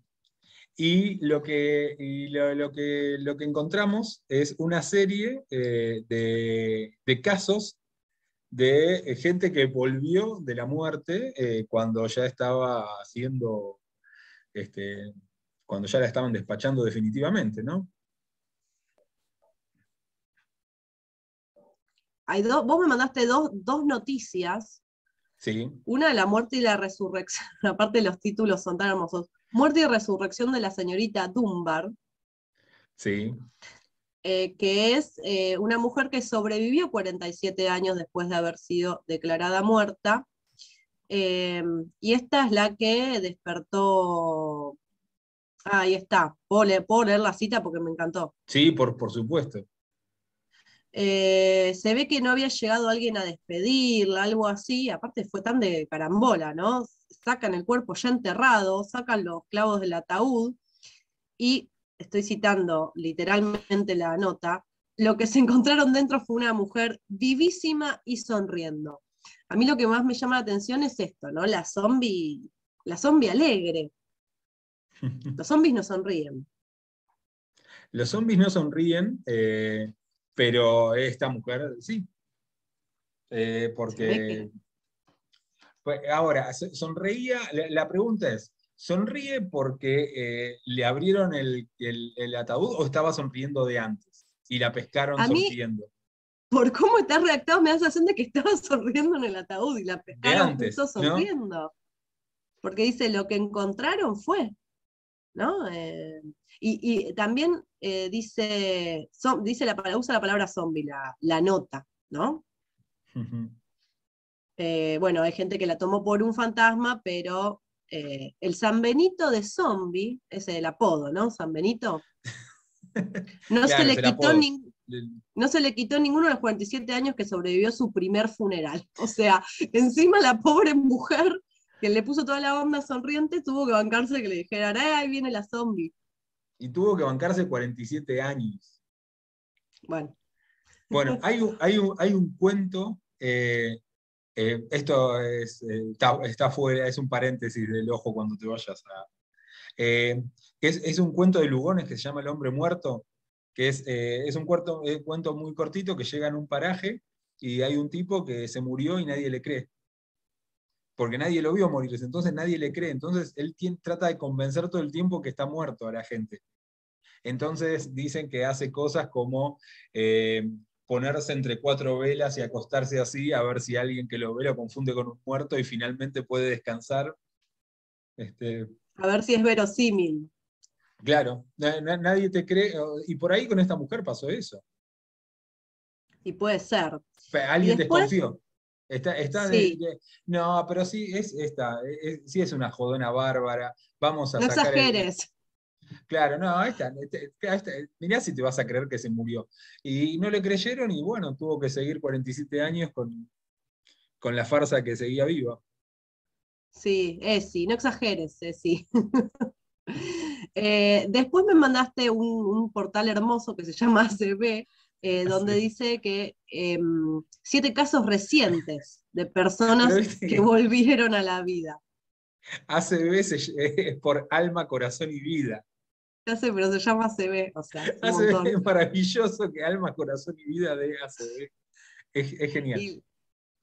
y lo que, y lo, lo que, lo que encontramos es una serie eh, de, de casos de gente que volvió de la muerte eh, cuando ya estaba haciendo, este, cuando ya la estaban despachando definitivamente, ¿no? Hay dos, vos me mandaste dos, dos noticias. Sí, Una de la muerte y la resurrección. <laughs> Aparte los títulos son tan hermosos. Muerte y resurrección de la señorita Dunbar. sí, eh, que es eh, una mujer que sobrevivió 47 años después de haber sido declarada muerta. Eh, y esta es la que despertó. Ah, ahí está. Puedo leer, puedo leer la cita porque me encantó. sí, por, por supuesto. Eh, se ve que no había llegado alguien a despedirla, algo así. Aparte, fue tan de carambola, ¿no? Sacan el cuerpo ya enterrado, sacan los clavos del ataúd y estoy citando literalmente la nota, lo que se encontraron dentro fue una mujer vivísima y sonriendo. A mí lo que más me llama la atención es esto, ¿no? La zombie, la zombie alegre. <laughs> Los zombies no sonríen. Los zombies no sonríen, eh, pero esta mujer sí. Eh, porque. Pues, ahora, so- sonreía. La, la pregunta es: ¿sonríe porque eh, le abrieron el, el- el ataúd o estaba sonriendo de antes? Y la pescaron A mí- sonriendo. Por cómo está redactado me da la sensación de que estaba <laughs> sonriendo en el ataúd y la pescaron antes, ¿no? sonriendo. Porque dice, lo que encontraron fue, ¿no? Eh, y, y también eh, dice, dice la, palabra- usa la palabra zombie, la, la nota, ¿no? Eh, bueno, hay gente que la tomó por un fantasma, pero eh, el San Benito de zombie, ese es el apodo, ¿no? San Benito. <laughs> No, Claro, se, le quitó nin- no se le quitó ninguno de los 47 años que sobrevivió a su primer funeral. <laughs> O sea, encima la pobre mujer que le puso toda la onda sonriente tuvo que bancarse que le dijeran, "Ay, ahí viene la zombie. Y tuvo que bancarse 47 años. Bueno, Bueno, <laughs> hay un, hay un, hay un cuento, eh, eh, esto es, eh, está, está fuera, es un paréntesis del ojo cuando te vayas a... es, es un cuento de Lugones que se llama El hombre muerto, que es, es un cuento, cuento muy cortito que llega en un paraje y hay un tipo que se murió y nadie le cree. Porque nadie lo vio morirse, entonces nadie le cree. Entonces él tien- trata de convencer todo el tiempo que está muerto a la gente. Entonces dicen que hace cosas como eh, ponerse entre cuatro velas y acostarse así a ver si alguien que lo ve lo confunde con un muerto y finalmente puede descansar. Este, a ver si es verosímil. claro, na- na- nadie te cree, y por ahí con esta mujer pasó eso. Y puede ser. Alguien después- desconfió. Está, está de- Sí. de- no, pero sí es esta, es- sí es una jodona bárbara. Vamos a No sacar el- exageres. Claro, no, esta, este, esta, mirá si te vas a creer que se murió. Y no le creyeron y bueno, tuvo que seguir 47 años con, con la farsa que seguía viva. Sí, Esi, no exageres, Esi. <laughs> Eh, después me mandaste un, portal hermoso que se llama ACB, eh, donde dice que em, siete casos recientes de personas <laughs> que volvieron a la vida. ACB es por alma, corazón y vida. Ya sé, pero se llama ACB. O sea, ACB es maravilloso que alma, corazón y vida de ACB. Es, genial.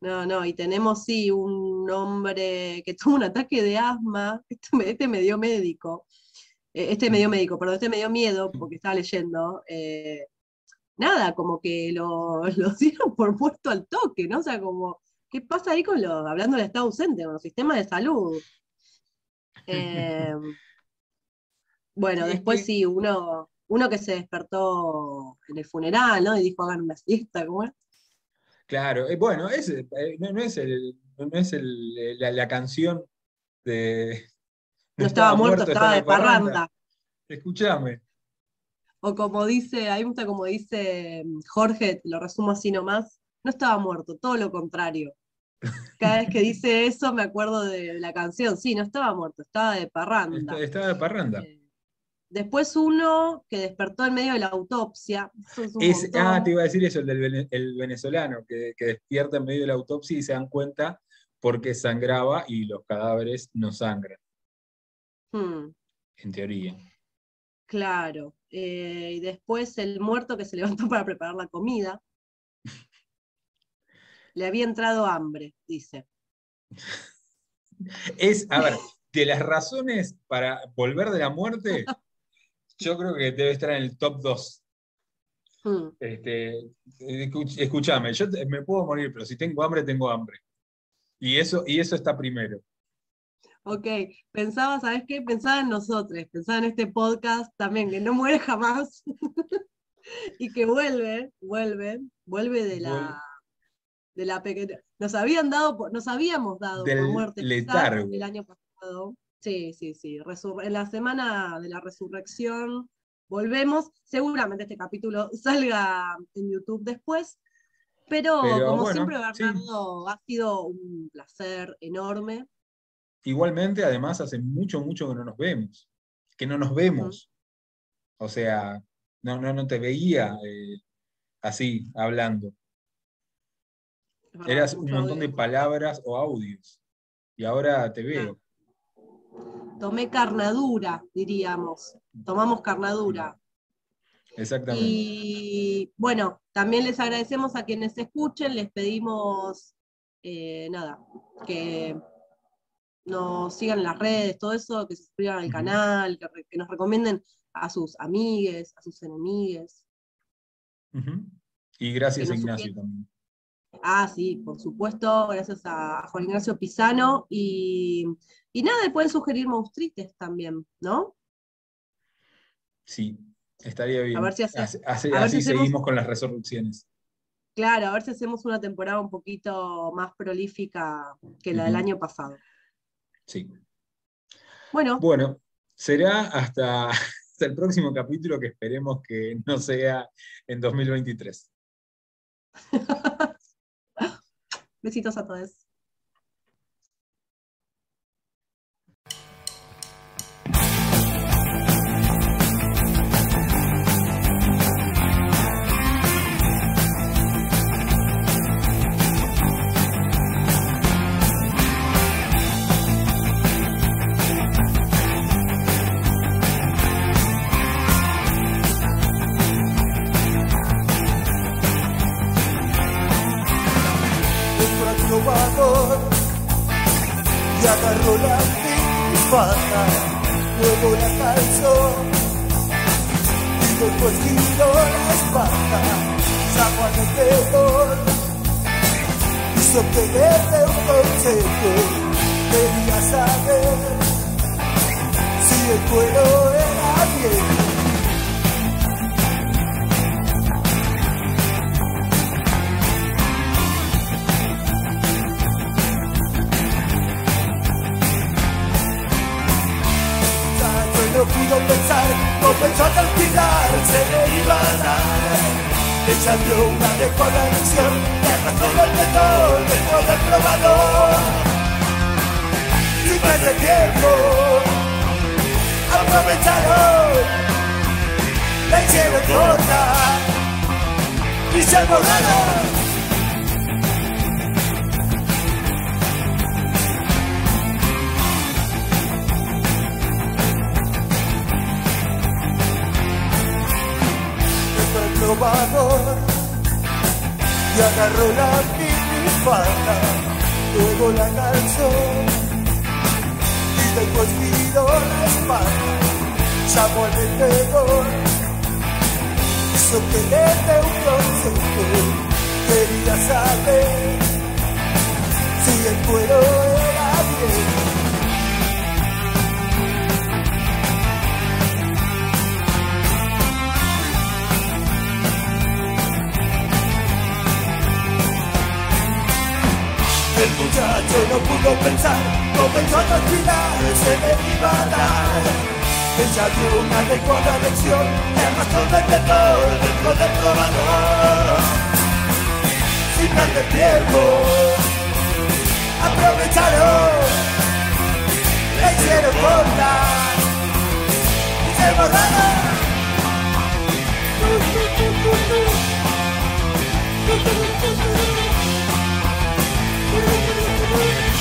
no, no, y tenemos sí un hombre que tuvo un ataque de asma, este, este me dio médico, eh, este me dio médico, perdón, este me dio miedo porque estaba leyendo. Eh, nada, como que lo, <laughs> lo dieron por puesto al toque, ¿no? O sea, como, ¿qué pasa ahí con los, hablando del estado ausente, con los sistemas de salud? Eh, <laughs> bueno, después sí, uno, uno que se despertó en el funeral, ¿no? Y dijo, hagan una siesta, ¿cómo es? Claro, bueno, no, es, el, no es la, canción de... No, estaba, muerto, estaba de parranda. Escúchame. O como dice, ahí me gusta como dice mm, Jorge, lo resumo así nomás, no estaba muerto, todo lo contrario. Cada vez que dice eso me acuerdo de la canción, sí, no estaba muerto, estaba de parranda. Estaba de parranda. Eh, después uno que despertó en medio de la autopsia. ah, te iba a decir eso, el del el venezolano, que, despierta en medio de la autopsia y se dan cuenta porque sangraba y los cadáveres no sangran. Hmm. En teoría. Claro. Eh, y después el muerto que se levantó <laughs> para preparar la comida. Le había entrado hambre, dice. Es, a ver, de las razones para volver de la muerte, yo creo que debe estar en el top 2. Hmm. Este, escúchame, yo me puedo morir, pero si tengo hambre, tengo hambre. Y eso, y eso está primero. Ok, pensaba, ¿sabes qué? Pensaba en nosotros, pensaba en este podcast también, que no muere jamás <laughs> y que vuelve, vuelve, vuelve de la, de la pequeña. Nos habían dado, nos habíamos dado por muerte el año pasado. Sí, sí, sí. en la semana de la resurrección volvemos. Seguramente este capítulo salga en YouTube después. Pero, como siempre, Bernardo, ha sido un placer enorme. Igualmente, además, hace mucho, mucho que no nos vemos, que no nos vemos. O sea, no, no, no te veía eh, así, hablando. Eras un montón de palabras o audios. Y ahora te veo. Tomé carnadura, diríamos. Tomamos carnadura. Exactamente. Y bueno, también les agradecemos a quienes escuchen, les pedimos, eh, nada, que nos sigan en las redes, todo eso, que se suscriban al canal, que, nos recomienden a sus amigues, a sus enemigues. Y gracias a Ignacio también. Ah, sí, por supuesto, gracias a Juan Ignacio Pisano. Y, y nada, pueden sugerir monstruites también, ¿no? Sí, estaría bien. A ver si así, seguimos con las resurrecciones. Claro, a ver si hacemos una temporada un poquito más prolífica que la del año pasado. Sí. Bueno. Bueno, será hasta, el próximo capítulo que esperemos que no sea en 2023. <laughs> Besitos a todos. Y la pata, luego la calzó y después giró la espalda, sacó al que le dé un consejo, quería saber si el cuero era bien. Pudo pensar, comenzó a transpirar, se le iba a dar. Dio una adecuada lección, le arrastró el dedo dentro del probador. Sin perder tiempo, aprovecharon, la hicieron corta y se borraron. Y agarró la minifalda, luego la calzó. Y después miró la espalda, llamó al vendedor, hizo que le dé un consejo, quería saber si el cuero era bien. El muchacho no pudo pensar, comenzó a transpirar, se le iba a dar. Ella una adecuada lección, le arrastró del vendedor dentro del probador. Sin perder tiempo, aprovecharon, le hicieron corta y se borraron. wish.